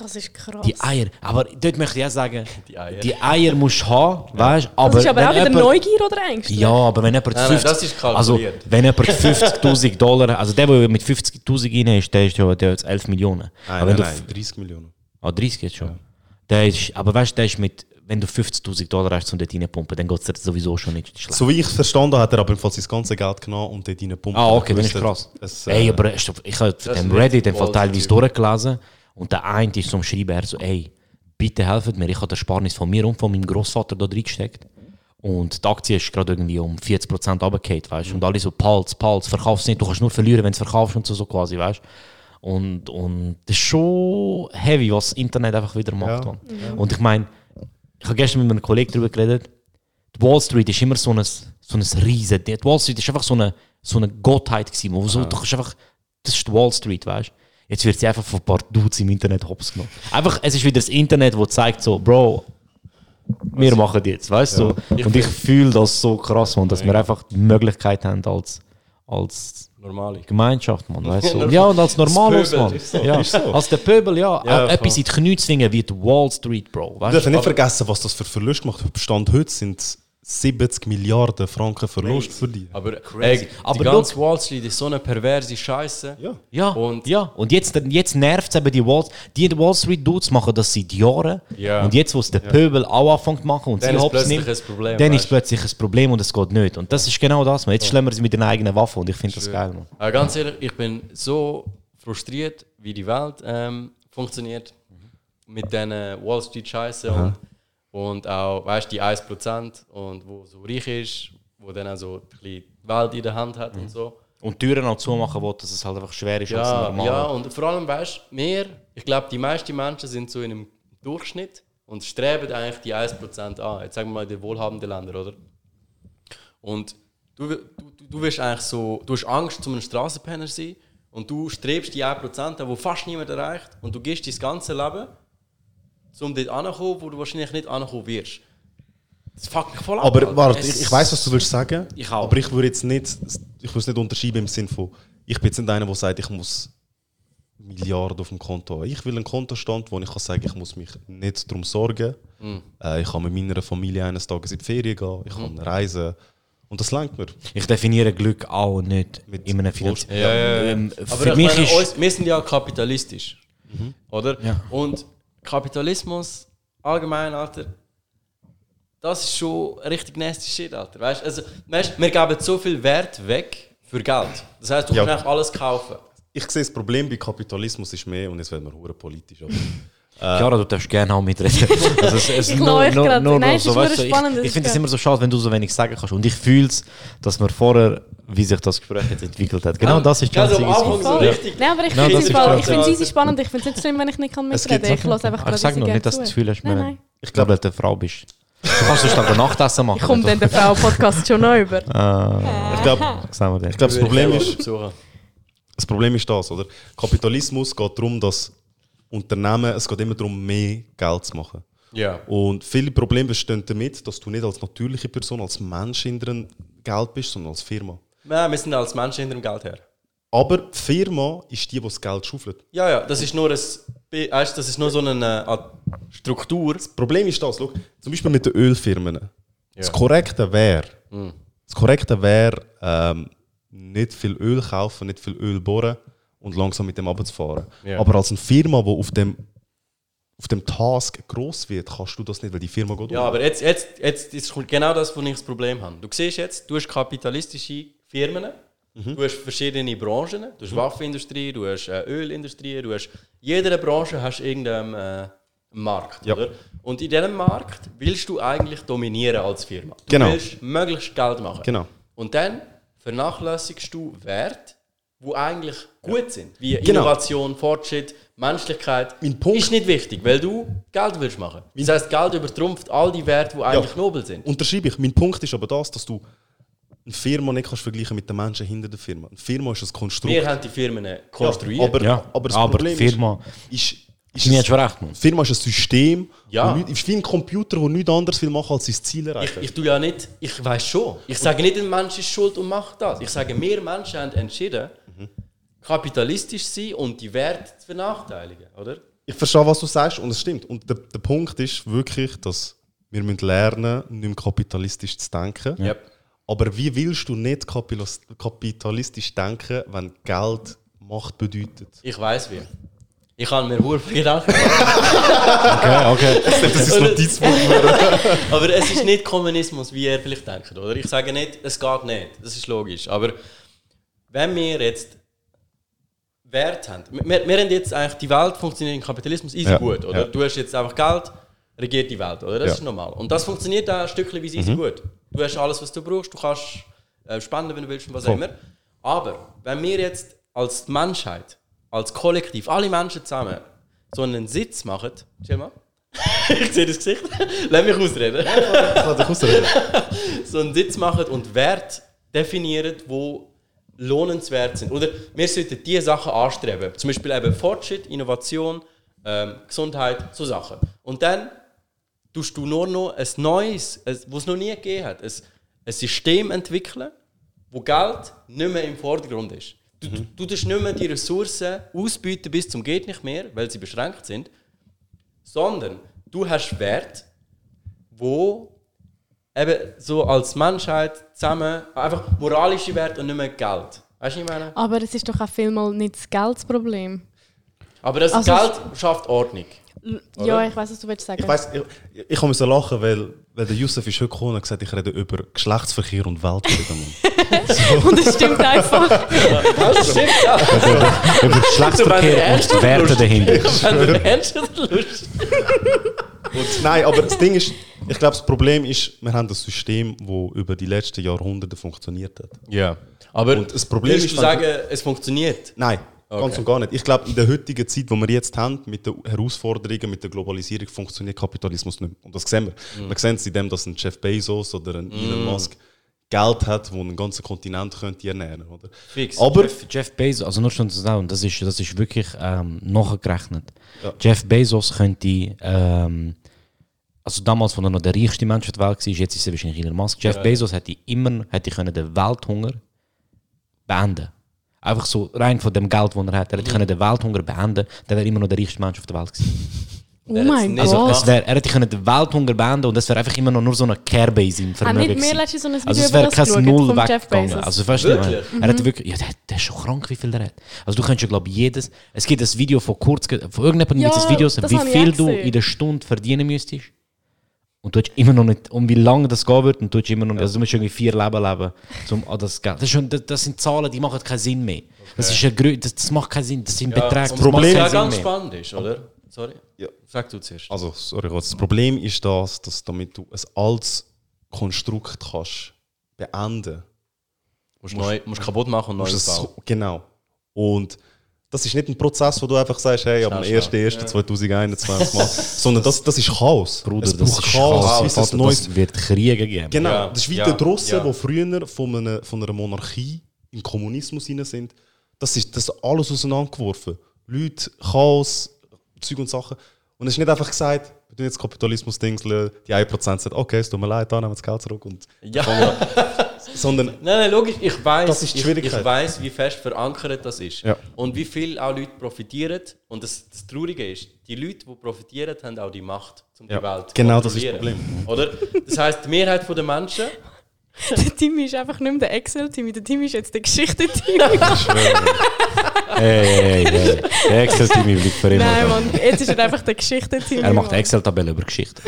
Das ist krass. Die Eier, aber dort möchte ich auch sagen, Die Eier. die Eier musst du haben, weißt du. das ist aber wenn auch wieder jemand- Neugier oder Ängste. ja, aber wenn jemand Nein, 50, nein, das ist also wenn jemand 50.000 Dollar, also der, der mit 50.000 rein ist, der ist ja der hat 11 Millionen. Nein, aber nein, wenn nein, du, 30 Millionen. Ah, 30 jetzt schon. Der ist, aber weißt du, der ist mit, wenn du 50.000 Dollar hast, um dort reinpumpen, dann geht es sowieso schon nicht schlecht. So wie ich es verstanden habe, hat er aber jedenfalls sein ganzes Geld genommen und dort reinpumpen. Ah, okay, dann ist krass. Es, äh, ey, aber ich habe Das dem ist Reddit den nicht Fall teilweise durchgelesen und der eine ist so am Schreiben, er so, ey, bitte helft mir, ich habe das Sparnis von mir und von meinem Großvater da reingesteckt. Und die Aktie ist gerade irgendwie um 40% runtergefallen, weißt du? Und alle so, Pals, Pals, verkauf's nicht, du kannst nur verlieren, wenn du verkaufst und so, so quasi, weißt du? Und, und das ist schon heavy, was das Internet einfach wieder macht. Ja. Mann. Und ich meine, ich habe gestern mit einem Kollegen darüber geredet, die Wall Street ist immer so ein, so ein Riesen. Die Wall Street ist einfach so eine, so eine Gottheit gewesen. Wo so, du kannst einfach, das ist die Wall Street, weißt du? Jetzt wird sie einfach von ein paar Dudes im Internet hops genommen. Einfach, es ist wieder das Internet, das zeigt so, Bro, wir machen jetzt, weißt du? So. Und ich fühle das so krass, man, dass wir einfach die Möglichkeit haben als, als Normale. Gemeinschaft, man, weißt du? [LAUGHS] Ja, Ja, und als Normalos, man. so, Ja, so. als der Pöbel, ja. Ja, Auch etwas in die Knie zwingen wie die Wall Street, Bro. Wir Weißt dürfen du? nicht vergessen, was das für Verlust macht. Stand heute sind es 70 Milliarden Franken Verlust für die. Aber, Crazy. ey, die Aber ganze look- Wall Street ist so eine perverse Scheiße. Ja. Ja, Und- ja. und jetzt, jetzt nervt es eben die Wall, die Wall Street Dudes machen das seit Jahren. Ja. Und jetzt, wo es der Pöbel auch anfängt zu machen und Dann sie ist hops plötzlich nimmt, ein Problem, dann weißt ist plötzlich ein Problem und es geht nicht. Und das ist genau das, man. Jetzt schlägen wir sie mit den eigenen Waffen und ich finde das geil, man. Aber ganz ehrlich, ich bin so frustriert, wie die Welt ähm, funktioniert. Mit diesen Wall Street Scheiße und, und auch, weißt du, die 1% und wo so reich ist, wo dann auch so ein bisschen die Welt in der Hand hat und so. Und Türen auch zumachen will, dass es halt einfach schwer ist als Ja, normal. ja, und vor allem, weißt du, mehr, ich glaube, die meisten Menschen sind so in einem Durchschnitt und streben eigentlich die 1% an. Jetzt sagen wir mal den wohlhabenden Ländern, oder? Und du, du, du- wirst eigentlich so, du hast Angst, zu einem Straßenpenner zu sein und du strebst die 1%, an, wo fast niemand erreicht und du gehst dein ganze Leben, um dort anzukommen, wo du wahrscheinlich nicht ankommen wirst. Das fuckt mich voll ab. Aber warte, ich, ich weiß, was du willst sagen. Ich auch. Aber ich würde jetzt nicht, ich würde es nicht unterschreiben im Sinne von, ich bin jetzt nicht einer, der sagt, ich muss Milliarden auf dem Konto haben. Ich will einen Kontostand, wo ich kann sagen, ich muss mich nicht darum sorgen. Mhm. Äh, ich kann mit meiner Familie eines Tages in die Ferien gehen, ich kann reisen. Und das lenkt mir. Ich definiere Glück auch nicht Mit in einem Finanz... Ja, ja, ja. Ähm, Aber für ich mich meine, ist... uns, wir sind ja kapitalistisch. Oder? Ja. Und Kapitalismus allgemein, Alter, das ist schon richtig nasty shit, Alter. Weißt, also, weißt, wir geben so viel Wert weg für Geld. Das heißt, du Ja. kannst alles kaufen. ich sehe das Problem bei Kapitalismus ist mehr, und jetzt werden wir hure politisch, aber Chiara, du darfst gerne auch mitreden. [LAUGHS] also es, es Ich nur, nur, nur, Nein, nur es so, ist weißt verdammt ich, ich ist finde es immer so schade, wenn du so wenig sagen kannst. Und ich fühle es, dass man vorher, wie sich das Gespräch jetzt entwickelt hat. Genau das ist Also am Ziggy's Anfang so richtig. Nein, aber ich Nein, finde das es ich es easy spannend. Ich finde es nicht schlimm, wenn ich nicht kann Es mitreden Ich Sachen- lasse einfach Aber gerade sag gerne nicht, dass du das Gefühl hast, Nein, wir- nein. ich glaube, dass du eine Frau bist. Du kannst sonst dann Nachtessen machen. Ich komme dann den Frau-Podcast schon noch über. [LAUGHS] Ah, ich glaube, [LAUGHS] wir ich glaub, das Problem ist, das Problem ist das, oder? Kapitalismus geht darum, dass Unternehmen, es geht immer darum, mehr Geld zu machen. Ja. Und viele Probleme bestehen damit, dass du nicht als natürliche Person, als Mensch hinter einem Geld bist, sondern als Firma. Nein, wir sind als Menschen hinter dem Geld her. Aber die Firma ist die, die das Geld schaufelt. Ja, ja, das ist nur, ein, weißt, das ist nur so eine Struktur. Das Problem ist das, schau, zum Beispiel mit den Ölfirmen. Das Ja. Korrekte wäre, Mhm. das Korrekte wäre, ähm, nicht viel Öl kaufen, nicht viel Öl bohren und langsam mit dem runterzufahren. Ja. Aber als eine Firma, die auf dem, auf dem Task gross wird, kannst du das nicht, weil die Firma geht Ja, um. aber jetzt, jetzt, jetzt ist genau das, wo ich das Problem habe. Du siehst jetzt, du hast kapitalistische Firmen, du hast verschiedene Branchen, du hast Waffenindustrie, du hast äh, Ölindustrie, du hast jeder Branche hast irgendeinen äh, Markt, Ja. oder? Und in diesem Markt willst du eigentlich dominieren als Firma. Du Genau. willst möglichst Geld machen. Genau. Und dann vernachlässigst du Werte, die eigentlich gut sind, wie Genau. Innovation, Fortschritt, Menschlichkeit. Mein Punkt- ist nicht wichtig, weil du Geld willst machen. Das heißt, Geld übertrumpft all die Werte, die eigentlich nobel sind. Unterschreibe ich. Mein Punkt ist aber das, dass du eine Firma nicht kannst vergleichen mit den Menschen hinter der Firma. Eine Firma ist ein Konstrukt. Wir haben die Firmen konstruiert. Ja, aber, Ja, aber das aber Problem Firma- ist, ist, ist schon recht, Mann. Firma ist ein System, Ja. nicht, ist wie ein Computer, der nichts anderes will machen, als sein Ziel ich, erreichen. ich tue ja nicht, ich weiß schon. Ich sage nicht, ein Mensch ist schuld und macht das. Ich sage, wir Menschen haben entschieden, kapitalistisch sein und die Werte zu vernachteiligen, oder? Ich verstehe, was du sagst und es stimmt. Und der, der Punkt ist wirklich, dass wir müssen lernen nicht mehr kapitalistisch zu denken. Ja. Aber wie willst du nicht kapitalistisch denken, wenn Geld Macht bedeutet? Ich weiß wie. Ich habe mir Gedanken gemacht. Okay, okay. Das ist Notizbuch. [LAUGHS] Aber es ist nicht Kommunismus, wie ihr vielleicht denkt, oder? Ich sage nicht, es geht nicht. Das ist logisch. Aber wenn wir jetzt Wert haben, wir, wir haben jetzt eigentlich, die Welt funktioniert im Kapitalismus easy Ja, gut, oder? ja. Du hast jetzt einfach Geld, regiert die Welt, oder? Das Ja. ist normal. Und das funktioniert auch ein Stückchen wie easy gut. Du hast alles, was du brauchst, du kannst äh, spenden, wenn du willst und was auch immer. Aber wenn wir jetzt als Menschheit, als Kollektiv, alle Menschen zusammen so einen Sitz machen, chill mal. [LAUGHS] ich sehe das Gesicht. Lass mich ausreden. Kann ausreden? [LAUGHS] so einen Sitz machen und Wert definieren, wo lohnenswert sind. Oder wir sollten diese Sachen anstreben. Zum Beispiel eben Fortschritt, Innovation, ähm, Gesundheit, so Sachen. Und dann tust du nur noch ein neues, was es noch nie gegeben hat, ein, ein System entwickeln, wo Geld nicht mehr im Vordergrund ist. Du, du, du tust nicht mehr die Ressourcen ausbieten bis zum geht nicht mehr, weil sie beschränkt sind, sondern du hast Wert, wo eben so als Menschheit zusammen einfach moralische Werte und nicht mehr Geld. Weißt du, was ich meine? Aber es ist doch auch vielmal nicht das Geldsproblem. Aber das Also Geld schafft Ordnung. Oder? Ja, ich weiß, was du willst sagen. Ich weiss, ich, ich musste lachen, weil, weil der Yusuf ist heute gekommen und hat gesagt, ich rede über Geschlechtsverkehr und Weltfrieden. Mann. [LAUGHS] Und das stimmt einfach. Das stimmt, ja. [LAUGHS] Über Geschlechtsverkehr und die Werte dahinter. Wenn du ernst oder Lust. Und, nein, aber das Ding ist, ich glaube, das Problem ist, wir haben ein System, das über die letzten Jahrhunderte funktioniert hat. Ja. Aber Und das Problem würdest ist, du sagen, es funktioniert? Nein, ganz Okay. und gar nicht. Ich glaube, in der heutigen Zeit, die wir jetzt haben, mit den Herausforderungen, mit der Globalisierung, funktioniert Kapitalismus nicht mehr. Und das sehen wir. Mhm. Wir sehen es in dem, dass ein Jeff Bezos oder ein Elon Musk Geld hat, wo einen ganzen Kontinent könnte ernähren oder? Fix. Aber Jeff, Jeff Bezos, also nur schon zu sagen, das ist, das ist wirklich ähm, nachgerechnet. Ja. Jeff Bezos könnte, ähm, also damals, als er noch der reichste Mensch der Welt war, jetzt ist er wahrscheinlich Elon Musk. Jeff Bezos hätte immer hätte können den Welthunger beenden Einfach so rein von dem Geld, das er hat. Er hätte können den Welthunger beenden dann wäre er immer noch der reichste Mensch auf der Welt gewesen. [LAUGHS] Oh mein nicht Gott. Also es wär, er hätte können den Welthunger beenden und es wäre einfach immer noch nur so eine Kerbe in seinem Haben Vermögen nicht mehr letztens so ein Video Also es wäre das kein Null weggegangen. Bezos? Also weißt du? Wirklich? er hat wirklich, ja, der, der ist schon krank, wie viel der hat. Also du könntest ja glaube ich jedes, es gibt ein Video von kurz, von irgendjemandem Ja, gibt es Videos, das wie viel du in der Stunde verdienen müsstest, Und du hast immer noch nicht, um wie lange das gehen wird, und du hast immer noch nicht, also du musst irgendwie vier Leben leben, um an das Geld. Das, ist schon, das, das sind Zahlen, die machen keinen Sinn mehr. Das, ist ein, das, das macht keinen Sinn, das sind Beträge. und das Problem- ja keinen ganz mehr. spannend ist, oder? Sorry. Ja. Sag du zuerst. Also, sorry, das Problem ist das, dass damit du ein altes Konstrukt kannst beenden musst, neu, musst kaputt machen und neu musst es bauen. so, Genau. Und das ist nicht ein Prozess, wo du einfach sagst, hey, am Schnell, 1.1.2021 mal, [LAUGHS] sondern das, das ist Chaos. Bruder, es das braucht ist Chaos, Chaos. es Vater, neues das wird Kriege geben. Genau, Ja, das ist wie ja, der Drossen, ja. die früher von einer, von einer Monarchie in Kommunismus hinein sind. Das ist das alles auseinandergeworfen. Leute, Chaos, Zeug und Sachen. Und es ist nicht einfach gesagt, wir tun jetzt Kapitalismus-Dingseln, die 1% sagen, okay, es tut mir leid, da nehmen wir das Geld zurück. Und Ja. [LAUGHS] sondern Nein, nein, logisch, ich weiß, Das ist die ich, Schwierigkeit. ich weiß, wie fest verankert das ist. Ja. Und wie viel auch Leute profitieren. Und das, das Traurige ist, die Leute, die profitieren, haben auch die Macht, um Ja, die Welt zu genau das ist das kontrollieren. Oder? Das heisst, die Mehrheit der Menschen Der Timmy ist einfach nicht mehr der Excel-Timmy, der Timmy ist jetzt der Geschichten-Timmy. [LAUGHS] Hey, hey, hey. Der Excel-Team bleibt für immer. Nein. Mann, jetzt ist er einfach der Geschichten-Timmy. Er macht. Excel-Tabellen über Geschichte.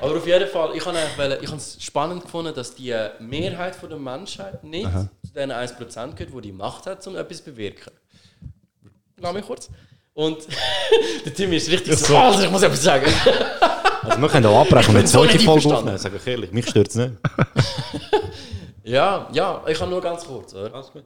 Aber auf jeden Fall, ich habe es spannend gefunden, dass die Mehrheit von der Menschheit nicht zu diesen 1% gehört, die die Macht hat, um etwas zu bewirken. Lass mich kurz. Und [LAUGHS] der Timmy ist richtig so, Alter, ich muss etwas sagen. Also wir können auch abbrechen und eine zweite nicht Folge aufnehmen, sag ich ehrlich. Mich stört es nicht. [LAUGHS] Ja, ja, ich kann nur ganz kurz, oder? Alles gut.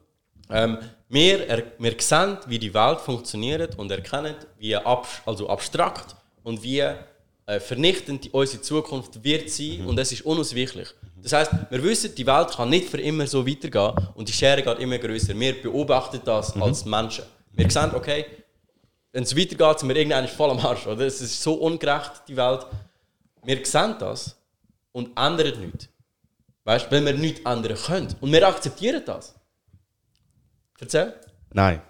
Ähm, wir, er, wir sehen, wie die Welt funktioniert und erkennen, wie ab, also abstrakt und wie äh, vernichtend die, unsere Zukunft wird sein und es ist unausweichlich. Das heißt, wir wissen, die Welt kann nicht für immer so weitergehen und die Schere geht immer größer. Wir beobachten das als Menschen. Wir sehen, okay, wenn es weitergeht, sind wir irgendwann voll am Arsch. Oder? Es ist so ungerecht, die Welt. Wir sehen das und ändern nichts. Weißt du, wenn wir nichts ändern können. Und wir akzeptieren das. Erzähl. nein.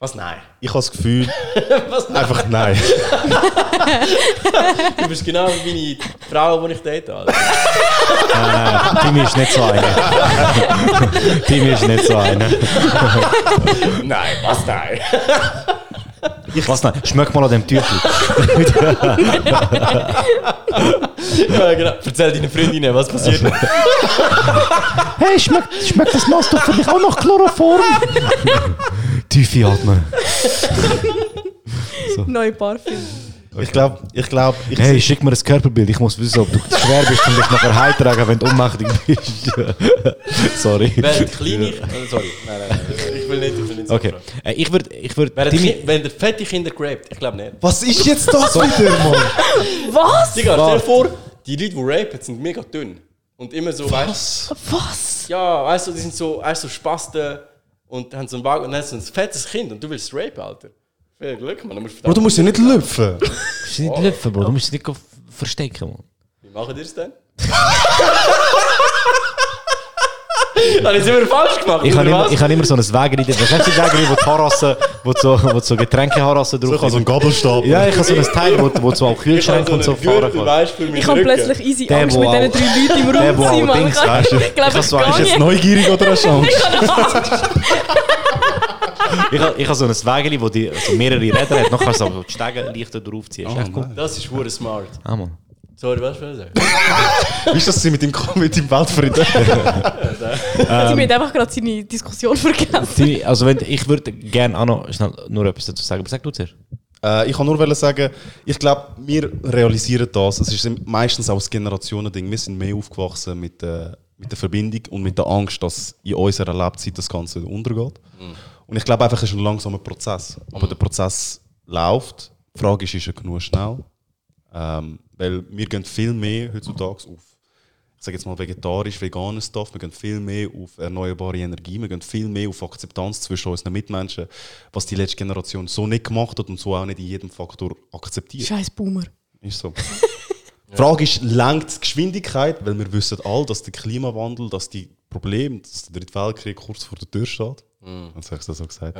Was? Nein. Ich habe das Gefühl, [LAUGHS] Was? Nein. einfach nein. [LAUGHS] Du bist genau wie meine Frau, die ich date. Alter. Timmy ist nicht so einer. [LAUGHS] Timmy ist nicht so einer. nein, was nein? Was nein? Schmeck mal an dem Tüchli. ja, genau. Erzähl deinen Freundinnen, was passiert. Hey, schmeckt, schmeckt das Nass doch für dich auch nach Chloroform? Tiefe atmen. Neue Parfüm. Ich glaube, ich glaube, ich Hey, schick mir das Körperbild. Ich muss wissen, ob du schwer bist und dich nachher heimtragen, wenn du ohnmächtig bist. [LAUGHS] Sorry. Während kleine... Äh, sorry. Nein, nein, nein. Ich will nicht, ich nicht so Okay. Äh, ich würde... Ich würd, Während Timmy, wenn der fette Kinder grabt, ich glaube nicht. Was ist jetzt das wieder, Mann? [LAUGHS] Was? Digga, stell dir vor, die Leute, die rapen, sind mega dünn. Und immer so, weißt Was? Ja, weißt du, die sind so, weißt du, so Spasten und haben so einen Wagen und dann hast du ein fettes Kind und du willst rapen, Alter. Viel Glück, man. Du musst Bro, du musst ja nicht lüpfen. du musst nicht löpfen, Bro. Du musst es nicht verstecken, Mann. Wie machen die das denn? [LAUGHS] Habe ich immer falsch gemacht? Ich habe immer, ich hab immer so ein Wägeli. Das ist die Wägeli, wo die Harasse, wo du so, wo so Getränkeharasse So, drauf ich habe so einen Gabelstab. Ja, ich habe so ein Teil, wo, wo du so auch Kühlschränke und so fahren meinen Ich habe plötzlich easy Der, Angst mit diesen drei Leuten im [LAUGHS] der, Raum wo zu sein, Ich du, ich glaube, ich so- du jetzt nicht. neugierig oder eine Chance? Ich habe [LAUGHS] ich hab so ein Wägeli, wo die so mehrere Räder hat. Du so die Stege leichter draufziehen. Ist echt cool. Das ist hure smart. Ah, Mann. Sorry, was will ich sagen? Wie ist das mit dem, mit dem Weltfrieden? [LAUGHS] Sie hat einfach gerade seine Diskussion vergessen. Also wenn, ich würde gerne auch noch schnell nur etwas dazu sagen. Aber sag du zuerst. Äh, ich kann nur sagen, ich glaube, wir realisieren das. Es ist meistens auch ein Generationending. Wir sind mehr aufgewachsen mit, äh, mit der Verbindung und mit der Angst, dass in unserer Lebzeit das Ganze untergeht. Und ich glaube einfach, es ist ein langsamer Prozess. Aber der Prozess läuft. Die Frage ist, ist er genug schnell? Ähm, weil wir gehen viel mehr heutzutage auf, ich sage jetzt mal vegetarisch, veganes Stuff, wir gehen viel mehr auf erneuerbare Energie, wir gehen viel mehr auf Akzeptanz zwischen unseren Mitmenschen, was die letzte Generation so nicht gemacht hat und so auch nicht in jedem Faktor akzeptiert. Scheiß Boomer. Ist so. [LAUGHS] Die Frage ist, lenkt die Geschwindigkeit, weil wir wissen alle, dass der Klimawandel, dass die Probleme, dass der dritte Weltkrieg kurz vor der Tür steht. Jetzt habe ich das so gesagt.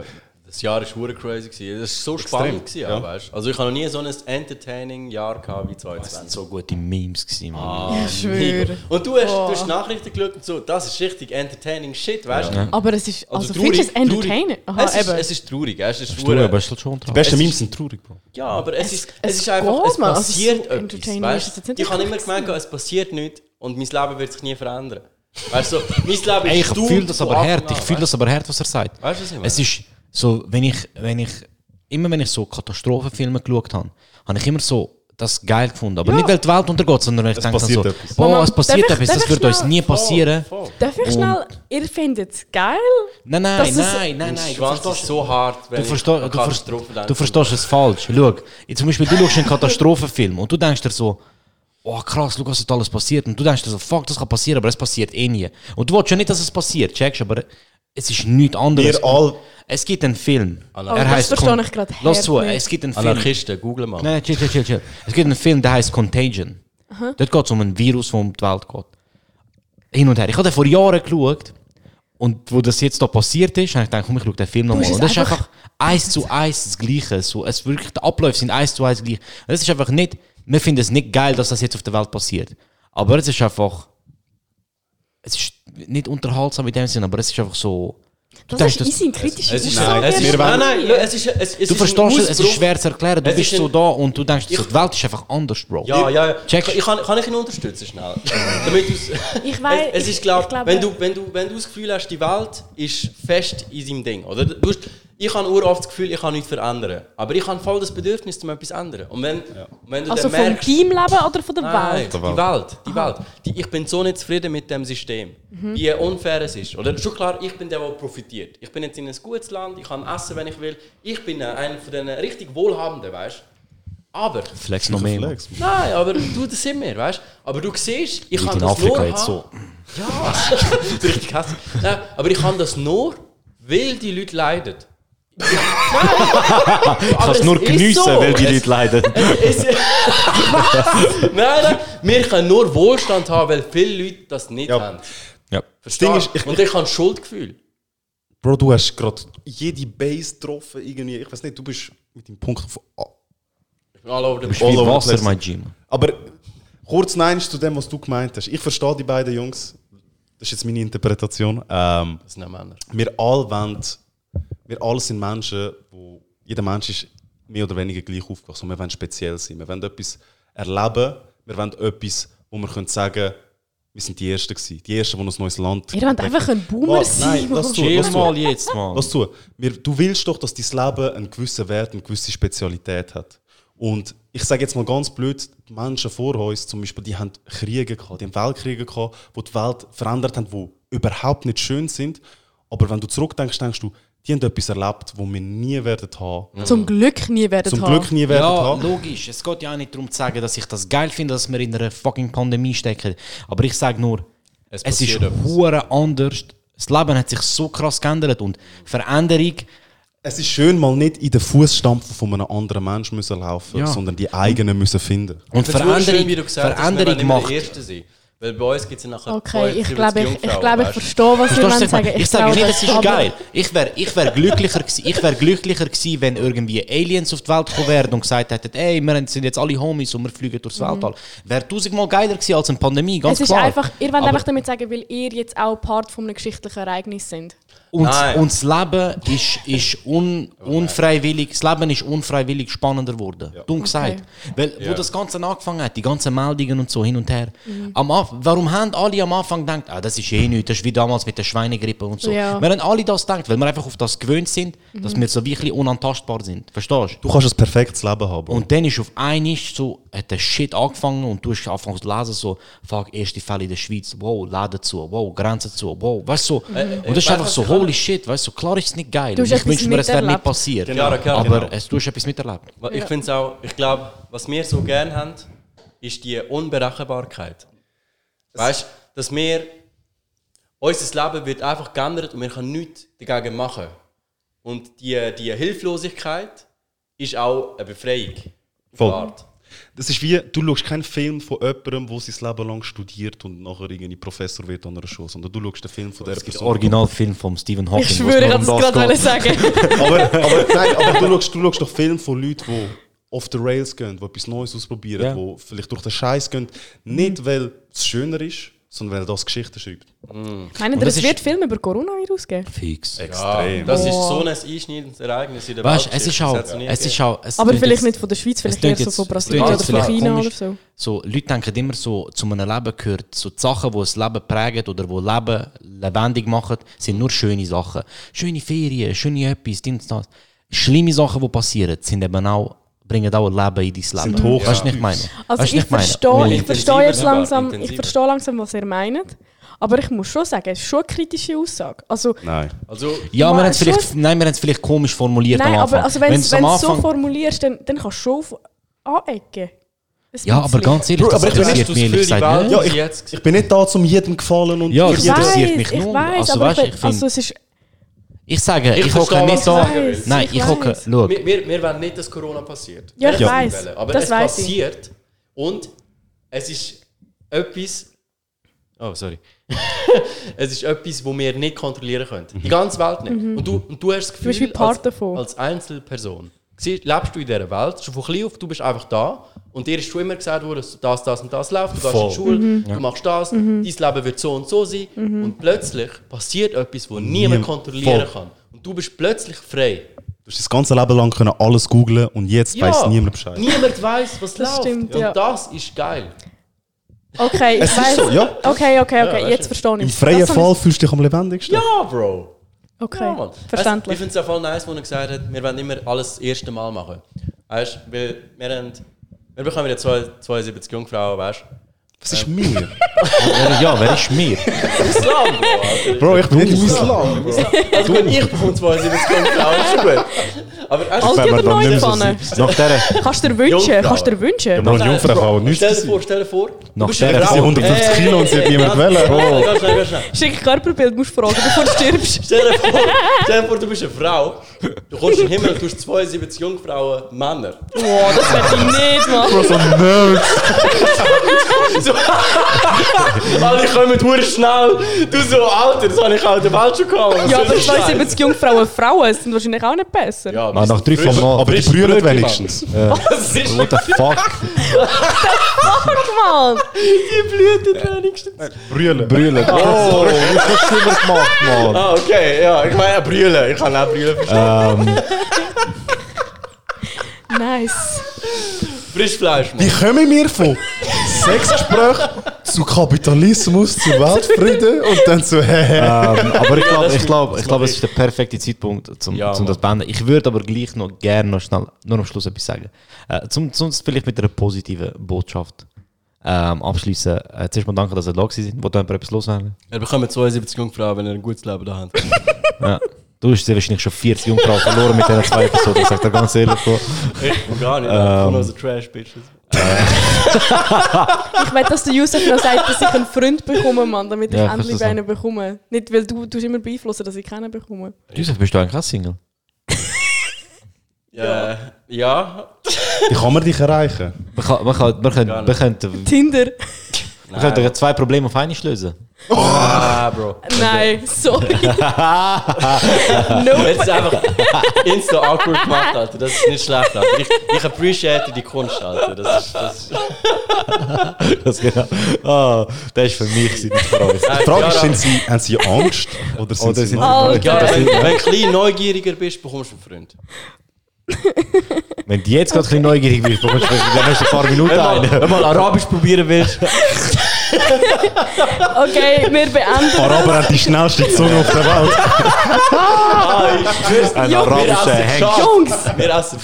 Das Jahr war hure crazy. Gewesen. Das war so Extrem, spannend. Gewesen, ja. ja. weißt? Also ich habe noch nie so ein entertaining Jahr gehabt wie 2020. so gute Memes gewesen, Mann. Ah, Ich schwöre. Und du hast, Boah. du hast Nachrichten geschaut und so, das ist richtig entertaining shit, weißt du? Aber es ist, also, Also findest du es traurig, entertaining? traurig. Aha, es, ist, eben. es ist traurig, es ist Ist hure- traurig, aber es ist schon Die dran. besten Es Memes ist- sind traurig, Bro. Ja, aber es, ist, es es ist einfach, es. Also so passiert etwas, entertaining weißt ist es Ich habe immer gemeint, es passiert nichts und mein Leben wird sich nie verändern. Weißt du, mein [LAUGHS] Leben Ey, ist ich du fühle das aber hart. Ich fühle das aber hart, was er sagt. Weißt du, was ich meine? Es ist so, wenn ich, wenn ich, immer wenn ich so Katastrophenfilme geschaut habe, habe ich immer so das geil gefunden. Aber nicht, weil die Welt untergeht, sondern weil ich denke so, etwas. Mama, es passiert darf ich- etwas, darf das ich wird uns nie passieren. Voll. Darf ich Und- schnell, ihr findet es geil? Nein, nein, nein, nein, nein. Du verstehst, so hart, wenn du, ich verstehst, an du, Katastrophen verstehst, du verstehst es falsch. Schau, jetzt zum Beispiel, du schaust einen [LAUGHS] Katastrophenfilm und du denkst dir so, oh krass, schau, was ist alles passiert. Und du denkst dir so, fuck, das kann passieren, aber es passiert eh nie. Und du willst ja nicht, dass es passiert, checkst, aber es ist nichts anderes. Wir all- Es gibt einen Film. Anarchisten. Er Oh, das heißt verstehe ich gerade Lass zu, es gibt einen Film. Anarchisten, google mal. Nein, chill, chill, chill, chill. Es gibt einen Film, der heißt Contagion. Dort geht es um ein Virus, das um die Welt geht. Hin und her. Ich habe den vor Jahren geschaut. Und wo das jetzt da passiert ist, habe ich gedacht, komm, ich schaue den Film nochmal. Und das ist einfach- eins zu eins das Gleiche. So, es wirklich, die Abläufe sind eins zu eins gleich. Und es ist einfach nicht, wir finden es nicht geil, dass das jetzt auf der Welt passiert. Aber es ist einfach, es ist nicht unterhaltsam in dem Sinne, aber es ist einfach so. Du Das denkst, ist easy, kritische Es ist, Aussage. es ist, wir nein, nein, es ist, es, es Du verstehst es, es ist schwer zu erklären. Du bist ist so da und du denkst, so, die Welt ist einfach anders, Bro. Ja, ja, ja. Check. Ich, kann, kann ich ihn unterstützen schnell? Damit Ich weiß- es, es ich- ist glaub, ich glaube- wenn du, wenn du, wenn du das Gefühl hast, die Welt ist fest in seinem Ding, oder? Du hast, ich habe oft das Gefühl, ich kann nichts verändern, aber ich habe voll das Bedürfnis, um etwas zu ändern. Und wenn, wenn du Also dann vom merkst, Teamleben oder von der Nein, Welt? die Welt. Die Welt. Die, ich bin so nicht zufrieden mit dem System. Mhm. Wie unfair es ist. Oder schon klar, ich bin der, der profitiert. Ich bin jetzt in ein gutes Land, ich kann essen, wenn ich will. Ich bin einer von den richtig Wohlhabenden, weißt du? Aber, Flex noch mehr. Flex. nein, aber du, das sind wir, weißt du? Aber du siehst, ich Nicht kann in das Afrika nur jetzt so. Ja, [LAUGHS] richtig hässlich. Nein, aber ich kann das nur, weil die Leute leiden. Ja, Ich kann es nur geniessen, weil die Leute leiden. [LAUGHS] es, [LAUGHS] nein, nein, wir können nur Wohlstand haben, weil viele Leute das nicht Ja. haben. Ja. Das Ding ist, ich, Und ich habe Schuldgefühl. Bro, du hast gerade jede Base getroffen, irgendwie. Ich weiß nicht, du bist mit dem Punkt von. Ah. Ich bin all over the Du All the Wasser, place. mein Gym. Aber kurz nein zu dem, was du gemeint hast. Ich verstehe die beiden Jungs. Das ist jetzt meine Interpretation. Ähm, Das sind Männer. wir alle wollen, wir alle sind Menschen, wo jeder Mensch ist mehr oder weniger gleich aufgewachsen. Und wir wollen speziell sein. Wir wollen etwas erleben. Wir wollen etwas, wo wir können sagen, wir sind die Ersten gewesen. Die Ersten, die uns neues Land. Ihr wollt einfach ein Boomer Was? sein. Nein, lass zu, lass zu. mal jetzt, Mann. Lass zu. Wir, du willst doch, dass dein Leben einen gewissen Wert, eine gewisse Spezialität hat. Und ich sage jetzt mal ganz blöd, die Menschen vor uns zum Beispiel, die haben Kriege gehabt, die haben Weltkriege gehabt, die die Welt verändert haben, die überhaupt nicht schön sind. Aber wenn du zurückdenkst, denkst du, die haben etwas erlebt, wo wir nie werden haben. Zum Glück nie werden Zum haben. Glück nie werden Ja, haben. logisch. Es geht ja auch nicht darum zu sagen, dass ich das geil finde, dass wir in einer fucking Pandemie stecken. Aber ich sage nur, Es es, ist hure anders. Das Leben hat sich so krass geändert und Veränderung, Es ist schön, mal nicht in den Fußstampfen von einem anderen Menschen müssen laufen, Ja. sondern die eigenen müssen finden. und wirklich Veränderung, schön, wie du gesagt hast, Veränderung immer macht. der Erste sein. Weil bei uns gibt es ja nachher Okay, ich glaube, ich, ich, glaube, ich verstehe, was ich sagen. meine? Ich sage nicht, es ist geil. Ich wäre ich wär glücklicher gewesen, ich wär glücklicher gewesen, wenn irgendwie Aliens auf die Welt gekommen wären und gesagt hätten, ey, wir sind jetzt alle Homies und wir fliegen durchs Weltall. Wäre tausendmal geiler gewesen als eine Pandemie, ganz Mhm. Es ist klar. einfach, ihr wollt Aber- einfach damit sagen, weil ihr jetzt auch Part von einem geschichtlichen Ereignis sind. Und, Nein. und das Leben ist, ist un, unfreiwillig, das Leben ist unfreiwillig spannender geworden. Dumm gesagt. Weil, wo das Ganze angefangen hat, die ganzen Meldungen und so hin und her. Mhm. Am warum haben alle am Anfang gedacht, ah, das ist eh nichts, das ist wie damals mit der Schweinegrippe und so. Ja. Wir haben alle das gedacht, weil wir einfach auf das gewöhnt sind, Mhm. dass wir so wirklich unantastbar sind. Verstehst du? Du kannst ein perfektes Leben haben. Und dann ist auf einmal so, hat der Shit angefangen und du hast angefangen zu lesen, so, fuck, erste Fälle in der Schweiz, wow, Läden zu, wow, Grenzen zu, wow, weißt du, so. Äh, und das ist einfach so, holy shit, weißt du, klar ist es nicht geil. Ich wünsche mir, es wäre nicht passiert. Genau, genau. Aber Genau. es, du hast etwas miterlebt. Ich finde es auch, ich glaube, was wir so gerne haben, ist die Unberechenbarkeit. Weißt du, dass wir, unser Leben wird einfach geändert und wir können nichts dagegen machen. Und die, die Hilflosigkeit ist auch eine Befreiung. Voll. Art. Das ist wie, du schaust keinen Film von jemandem, der sein Leben lang studiert und nachher irgendwie Professor wird an einer Schule, sondern du schaust den Film von der Der Person. Originalfilm von Stephen Hawking. Ich schwöre, ich um es gerade sagen. [LAUGHS] aber, aber, nein, aber du schaust, du schaust doch Filme von Leuten, die off the rails gehen, die etwas Neues ausprobieren, Ja. die vielleicht durch den Scheiß gehen. Nicht, weil es schöner ist, sondern weil er das Geschichten schreibt. Meinen Und ihr, das es wird Film über Coronavirus geben? Fix. Extrem. Das ist so ein einschneidendes Ereignis in der Weißt du, Weltgeschichte. es ist Das auch. hat's noch nie Es ist auch es Aber vielleicht jetzt- nicht von der Schweiz, vielleicht eher so von Brasilien oder von China komisch. oder so. So, Leute denken immer so, zu einem Leben gehört, so die Sachen, die das Leben prägen oder die Leben lebendig machen, sind nur schöne Sachen. Schöne Ferien, schöne etwas, dies, das. Schlimme Sachen, die passieren, sind eben auch, bringen auch ein Leben in dein Leben. hoch- Weißt du, ich meine? Also Weißt ich verstehe, ich verstehe jetzt Intensiver, langsam, ich verstehe langsam, was ihr meint. Aber ich muss schon sagen, es ist schon eine kritische Aussage. Also, Nein. Also, Ja, wir Mal haben es schon- vielleicht, nein, wir haben es vielleicht komisch formuliert nein, am Anfang. aber also wenn du es so formulierst, dann, dann kannst du schon anecken. Ja, aber ganz ehrlich, Bro, das aber ich interessiert mich ehrlich das gesagt nicht. Ja, ich- Ich bin nicht da, zum jedem gefallen und Ja, ich das interessiert mich ich nur. weiß, Also, aber weißt ich, ich find, also es ist, Ich sage, Ich ich hocke nicht da. Nein, Ich ich hocke, weiß. schau. wir, wir, wir wollen nicht, dass Corona passiert. Ja, ich weiss. wollen, Aber Das es weiss ich. passiert und es ist etwas. Oh, sorry. [LAUGHS] es ist etwas, wo wir nicht kontrollieren können. Die ganze Welt nicht. Und, du, und du hast das Mhm. Du bist Gefühl, wie Part als, davon. als Einzelperson, lebst du in dieser Welt, schon von klein auf, du bist einfach da und dir ist schon immer gesagt worden, dass das, das und das läuft, du gehst in die Schule, Mhm. du machst das, dein Leben wird so und so sein und plötzlich passiert etwas, wo niemand Niem- kontrollieren Voll. kann. Und du bist plötzlich frei. Du hast das ganze Leben lang können alles googlen und jetzt weiß niemand Bescheid. Niemand weiß, was Das läuft. stimmt, und ja. das ist geil. okay, ich weiß. so, ja. Okay, okay, okay, weißt jetzt verstehe ich. Im freien Das Fall fühlst du dich am lebendigsten. Ja, Bro. Ich, okay, Ja, verständlich. Ich finde es ja voll nice, wo er gesagt hat, wir wollen immer alles das erste Mal machen. Weißt du, weil wir, haben, wir bekommen ja zwei- 72 Jungfrauen, weißt du? Was ist mir? Wer- Ja, wer ist mir? Islam, Bro. Alter. Bro, ich bin nicht Islam. Also gut, ich bekomme 72 Jungfrauen, ist gut. Aber weißt Alte oder neue so Pfanne? Nach dieser, Kannst du dir wünschen? Jungfrau. Kannst du dir wünschen? Bro, eine Jungfrau kann auch nichts Stell dir vor, stell dir vor, Nach der Sie Frau. 150 Äh, Kilo und sie hat niemand ganz schnell. Schick Körperbild, musst du fragen, bevor du stirbst. Stell dir, vor, stell dir vor, du bist eine Frau, du kommst in den Himmel und du hast 72 Jungfrauen Männer. Boah, das möchte ich nicht machen. Bro, so ein Nerd. Alle kommen hure schnell. Du so, Alter, das habe ich auch in der Welt schon gehabt. Ja, aber das Scheiß? 72 Jungfrauen Frauen sind wahrscheinlich auch nicht besser. Ja, Ah, nach drei vom Mal. Aber die brüllen wenigstens. [LAUGHS] Das ist What the fuck? Guck mal! die Blüten wenigstens. Brüllen. Brüllen. Oh, hast du immer gemacht, Mann? Ah, okay, ja, ich meine brüllen. Ich kann auch brüllen verstehen. Ähm, [LAUGHS] Nice. Frischfleisch, Wie Mann. kommen wir von Sexgespräch zu Kapitalismus, zu Weltfrieden und dann zu ähm, aber ich glaube, ich glaube, ich glaube, es ist der perfekte Zeitpunkt, zum, Ja, zum das beenden. Ich würde aber gleich noch gerne noch schnell, nur am Schluss etwas sagen. Äh, zum, zum vielleicht mit einer positiven Botschaft ähm, abschließen. Äh, zuerst mal danke, dass ihr da seid. Wollt ihr etwas loswerden? Wir bekommen 72 Jungfrauen, wenn ihr ein gutes Leben da habt. Ja. Du hast wahrscheinlich schon 40 Jungfrauen verloren mit diesen zwei Episoden, ich sag dir ganz ehrlich. Ich gar nicht. Ähm. Von unseren Trash-Bitches. Ich will, dass der Yusuf noch sagt, dass ich einen Freund bekomme, Mann, damit ich Ja, endlich du einen bekomme. Nicht, weil du, du immer beeinflussen, dass ich keinen bekomme. Josef, bist du eigentlich auch Single? Ja. Ja. Wie kann man dich erreichen? Man kann, man kann, man Gar kann, nicht. man könnte, Tinder? man könnte zwei Probleme auf einmal lösen. Ah, Bro. Nein, sorry. [LAUGHS] Jetzt nope. ist einfach insta awkward gemacht, Alter. Das ist nicht schlecht, Alter. Ich, ich appreciate die Kunst, Alter. Das ist, das ist Das genau. Ah, das ist für mich, für euch. Die Frage ist, sind sie, haben sie Angst oder sind Oder sie sind-. Ja, wenn, wenn du ein bisschen neugieriger bist, bekommst du einen Freund. Wenn du jetzt gerade ein bisschen neugierig bist, bekommst du in den nächsten paar Minuten Wenn mal, einen. wenn mal Arabisch probieren willst. Okay, wir beenden Araber haben die schnellste Zunge auf der Welt. Ah, ich. Ein wir arabischer Hengst. Jungs! Wir essen.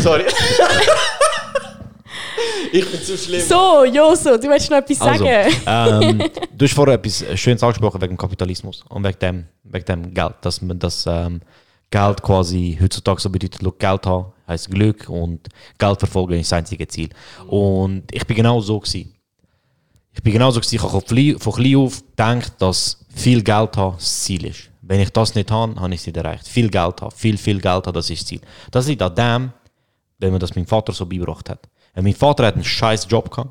Sorry. ich bin zu schlimm. So, Joso, du willst noch etwas Also, sagen? ähm, du hast vorher etwas Schönes angesprochen wegen dem Kapitalismus und wegen dem, wegen dem Geld, dass man das ähm, Geld quasi heutzutage so bedeutet, look, Geld haben heisst Glück und Geld verfolgen ist das einzige Ziel. Und ich bin genau so gewesen. Ich bin genau so gewesen, ich habe von klein- auf gedacht, dass viel Geld haben das Ziel ist. Wenn ich das nicht habe, habe ich es nicht erreicht. Viel Geld haben, viel, viel Geld haben, das ist das Ziel. Das liegt an dem, weil mir das mein Vater so beigebracht hat. Weil mein Vater hat einen scheiß Job gehabt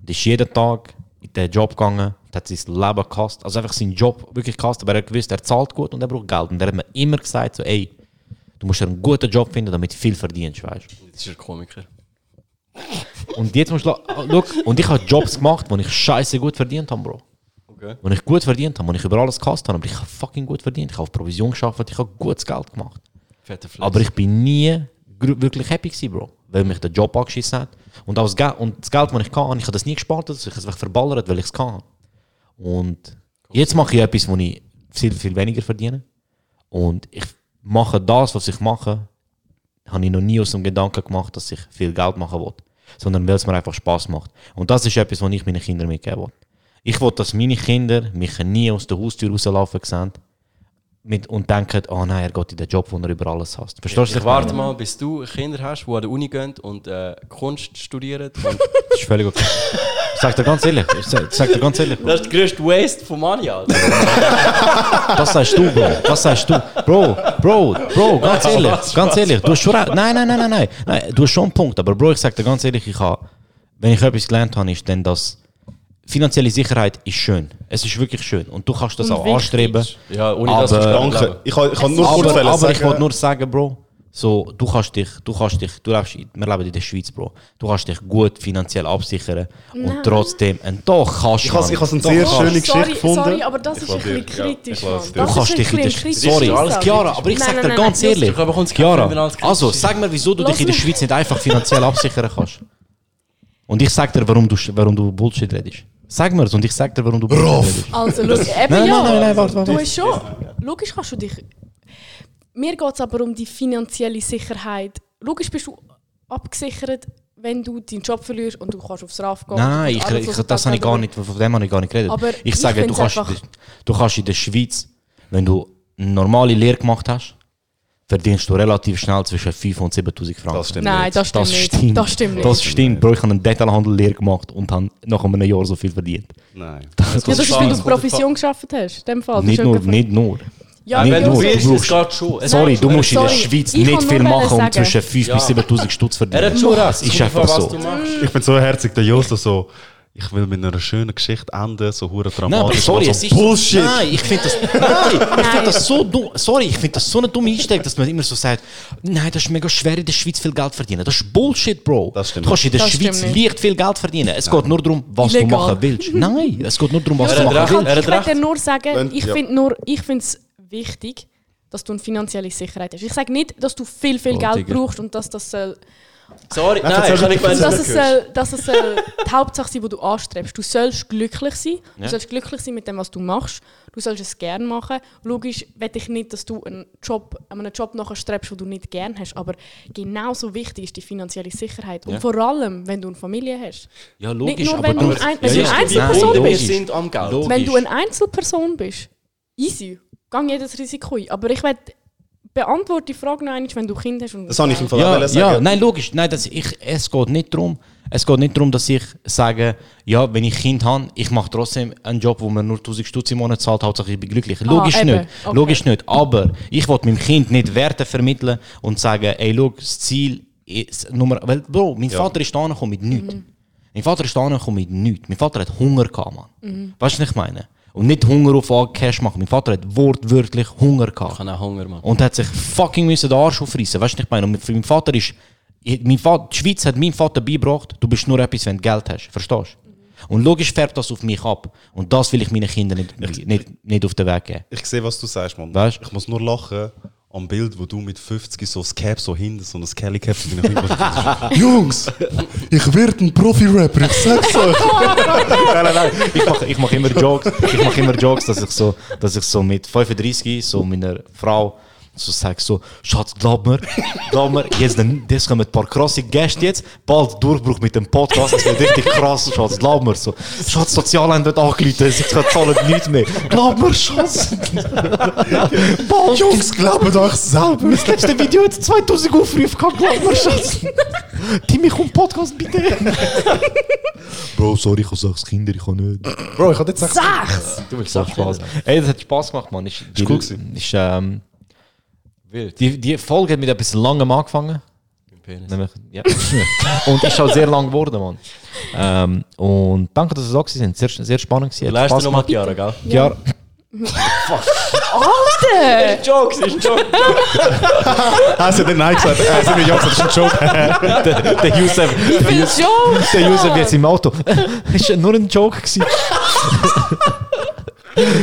und ist jeden Tag in den Job gegangen hat sein Leben gehasst. Also einfach seinen Job wirklich gehasst, aber er gewusst, er zahlt gut und er braucht Geld. Und er hat mir immer gesagt, so, ey, du musst einen guten Job finden, damit du viel verdienst, weißt du. Das ist ein Komiker. Und jetzt musst du, la- ah, schau, und ich habe Jobs gemacht, wo ich scheiße gut verdient habe, Bro. Okay. Wo ich gut verdient habe, wo ich über alles gehasst habe, aber ich habe fucking gut verdient. Ich habe auf Provision geschafft, ich habe gutes Geld gemacht. Aber ich bin nie wirklich happy gewesen, Bro. Weil mich der Job angeschissen hat. Und, auch das, Geld, und das Geld, das ich kann, ich habe das nie gespart, also ich habe es verballert, weil ich es kann. Und jetzt mache ich etwas, wo ich viel, viel weniger verdiene. Und ich mache das, was ich mache, habe ich noch nie aus dem Gedanken gemacht, dass ich viel Geld machen will. Sondern weil es mir einfach Spaß macht. Und das ist etwas, was ich meinen Kindern mitgeben will. Ich will, dass meine Kinder mich nie aus der Haustür rauslaufen sehen mit, und denken, oh nein, er geht in den Job, wo er über alles hasst. Verstehst du, ich ich warte mal, bis du Kinder hast, die an der Uni gehen und äh, Kunst studieren. Und [LAUGHS] Das ist völlig okay. Ich sag dir ganz ehrlich, ich sag, dir ganz ehrlich, das ist der grösste Waste von Money, Alter. [LAUGHS] das sagst du, Bro, das sagst du. Bro, Bro, Bro, ganz [LAUGHS] ehrlich, ganz ehrlich, du hast schon recht. Nein, nein, nein, nein, nein, nein, du hast schon einen Punkt, aber Bro, ich sag dir ganz ehrlich, ich habe, wenn ich etwas gelernt habe, ist dann, dass finanzielle Sicherheit ist schön. Es ist wirklich schön und du kannst das Und auch wichtig. anstreben. Ja, ohne Aber- das du Danke. Ich kann, ich kann nur kurz aber, aber ich sagen- wollte nur sagen, Bro, so, du kannst dich, du kannst dich, du lebst, in- wir leben in der Schweiz, Bro. Du kannst dich gut finanziell absichern und Nein. trotzdem, und doch kannst Ich habe Mann. ich has eine sehr kannst. schöne Geschichte sorry, gefunden. sorry, aber das ist ein bisschen ja, kritisch, ich Das Du kannst ist dich in der Schweiz. kritisch. Sorry, alles Chiara, aber ich kritisch. sag Nein, dir nein, ganz ehrlich. Ich Chiara, also sag mir, wieso du dich in der Schweiz nicht einfach finanziell absichern kannst. Und ich sag dir, warum du, warum du Bullshit redest. Sag mir's und ich sag dir, warum du redest. Also, schau, eben Nein, ja. nein, nein, nein, warte, warte. Du hast schon. Logisch kannst du dich. Mir geht es aber um die finanzielle Sicherheit. Logisch bist du abgesichert, wenn du deinen Job verlierst und du kannst aufs RAF gehen. Nein, ich, alles, ich, du das habe ich gar nicht, von dem habe ich gar nicht geredet. Aber ich ich sage, du kannst, du kannst in der Schweiz, wenn du eine normale Lehre gemacht hast, verdienst du relativ schnell zwischen 5 und 7000 Franken. Das stimmt Nein, nicht. das stimmt Das nicht. stimmt. Das stimmt nicht. Das stimmt, Bro. Ich habe einen Detailhandel-Lehre gemacht und habe nach einem Jahr so viel verdient. Nein. ja, das ist, weil du. Provision geschafft hast. In dem Fall. Das Nicht nur, nicht nur. Ja, nicht wenn nur, du du willst, es brauchst- geht schon. Es Sorry, du musst in der Sorry, Schweiz ich nicht viel machen, um zwischen 5 Ja. bis 7000 Stutz zu Er verdienen. hat schon recht. Das ist einfach so. du. Ich bin so herzig, der Josto so. Ich will mit einer schönen Geschichte enden, so hure Nein, dramatisch. sorry, so es ist Bullshit. Nein, ich finde das, [LAUGHS] nein, ich finde das so dumm. Sorry, ich finde das so eine dumme Einstellung, dass man immer so sagt, nein, das ist mega schwer in der Schweiz viel Geld verdienen. Das ist Bullshit, Bro. Das stimmt du kannst in der Das Schweiz leicht viel Geld verdienen. Es geht nur darum, was Illegal. du machen willst. Nein, es geht nur darum, was Ja, du machen willst. Ich möchte nur sagen, ich finde nur, ich finde es wichtig, dass du eine finanzielle Sicherheit hast. Ich sage nicht, dass du viel, viel Geld brauchst und dass das soll, Sorry, Nein, nein, ich kann nicht mehr dass es soll, dass es soll die Hauptsache sein, die du anstrebst. Du sollst glücklich sein. Du Ja. sollst glücklich sein mit dem, was du machst. Du sollst es gerne machen. Logisch will ich nicht, dass du einen Job, einen Job nachher strebst, den du nicht gerne hast. Aber genauso wichtig ist die finanzielle Sicherheit. Und Ja. vor allem, wenn du eine Familie hast. Ja, Nicht logisch, nur, aber wenn du, du ein- wenn ja, du ja. eine Einzelperson Nein, bist. Wir sind am Geld. Wenn du eine Einzelperson bist, easy, gang jedes Risiko ein. Aber ich will beantworte die Frage noch einmal, wenn du Kind hast. Und Das habe ich im Fall auch Ja, wollen ja, sagen. nein, logisch. Nein, das, ich, es geht nicht darum, es geht nicht darum, dass ich sage, ja, wenn ich Kind habe, ich mache trotzdem einen Job, wo mir nur 1000 Stutz im Monat zahlt, Hauptsache ich bin glücklich. Logisch eben. nicht. Okay. Logisch nicht. Aber ich will meinem Kind nicht Werte vermitteln und sagen, ey, schau, das Ziel ist Nummer. Weil, Bro, mein Vater ist da angekommen mit nichts. Mein Vater ist da mit nichts. Mein Vater hat Hunger gehabt, Mann. Weißt du, was ich meine? Und nicht Hunger auf Cash machen. Mein Vater hat wortwörtlich Hunger gehabt. Ich habe auch Hunger, Mann. Und hat sich fucking müssen den Arsch aufreißen. Weißt du, was ich meine? Und für meinen Vater ist. Mein Vater, die Schweiz hat meinem Vater beigebracht, du bist nur etwas, wenn du Geld hast. Verstehst du? Und logisch färbt das auf mich ab. Und das will ich meinen Kindern nicht, nicht, nicht auf den Weg geben. Ich sehe, was du sagst, Mann. Weißt? Ich muss nur lachen am Bild, wo du mit 50 so das Cap so hinten, so ein Kelly Cap, so bin ich [LAUGHS] Jungs, ich werde ein Profi-Rapper, ich sag's euch. [LAUGHS] nein, nein, nein. Ich mache ich mach immer Jokes. Ich mache immer Jokes, dass ich so, dass ich so mit 35 so meiner Frau so sage so, Schatz, glaub mir, glaub mir, jetzt, dann, jetzt kommen ein paar krasse Gäste jetzt, bald Durchbruch mit dem Podcast, das wird richtig krass, Schatz, glaub mir so. Schatz, Sozialamt wird angerufen, sie zahlen nichts mehr. Glaub mir, Schatz. bald. Jungs, glaubt euch selber. Das letzte Video hat 2000 Aufrufe gehabt, glaub mir, Schatz. Timmy, komm, Podcast bitte. Bro, sorry, ich habe sechs Kinder, ich kann nicht. Bro, ich hatte jetzt gesagt, Sechs! Du willst auch Spaß. Ey, das hat Spaß gemacht, Mann. Ist, die, cool gewesen. ist, ähm, die, die Folge hat mit etwas langem angefangen. Penis. Nämlich, ja. [LAUGHS] und ist auch sehr lang geworden, Mann. Ähm, und danke, dass ihr da sind. Sehr, sehr spannend gewesen. Du Spaß dir nochmal gemacht. Chiara, gell? Chiara, Alter! Jokes, ist Joke. [LAUGHS] Hast du denn Nein gesagt? Hast du nicht Ja gesagt? Das ist ein Joke. [LAUGHS] der, der Yusuf, Ich bin schon! der Yusuf jetzt im Auto. ist ja nur ein Joke gewesen.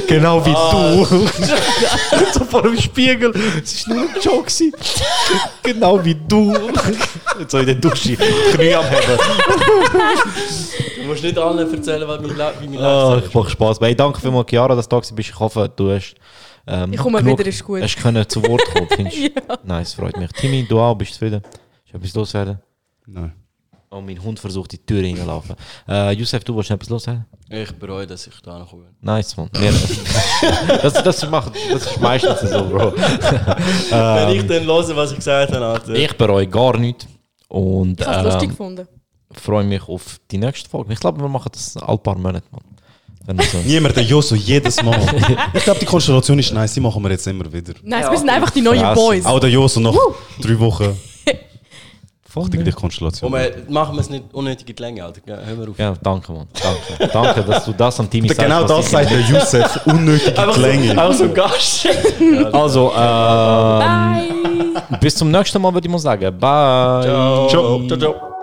Genau wie du. [LAUGHS] so vor dem Spiegel. Es ist nur ein Joke genau wie du. Jetzt so in der Dusche. Knie am Heben. Du musst nicht allen erzählen, was mein wie mein Lifestyle ich mache Spaß. Hey, danke vielmals, Chiara, dass du da bist. Ich hoffe, du hast. Ähm, Ich komme genug- wieder, ist gut. Hast können zu Wort kommen, findest du? [LAUGHS] Nice, freut mich. Timmy, du auch, bist du zufrieden? Ist etwas loswerden? Nein. Oh, mein Hund versucht die Tür reinzulaufen. Äh, Youssef, du willst etwas loswerden? Ich bereue, dass ich da noch bin. Nice, man. [LAUGHS] Das, das, macht, das ist meistens so, Bro. [LAUGHS] Wenn ich dann höre, was ich gesagt habe, Alter. Ich bereue gar nichts. Und Ich habe es lustig ähm, gefunden. freue mich auf die nächste Folge. Ich glaube, wir machen das alle paar Monate, man. So Niemand der Joso jedes Mal. ich glaube, die Konstellation ist nice. Die machen wir jetzt immer wieder. Nein, wir sind einfach die neuen. Boys. Auch der Joso noch drei Wochen. Voll die Konstellation. Und wir machen wir es nicht unnötig in die Länge, Alter. Gell? Hören wir auf. Ja, danke, man. Danke. danke, dass du das an Timmy sagst. Genau das sagt der Youssef. Unnötige Einfach so, Klänge. einfach so ein Gast. [LAUGHS] Also, ähm, Bye! bis zum nächsten Mal, würde ich mal sagen. Bye. Ciao. Ciao, ciao.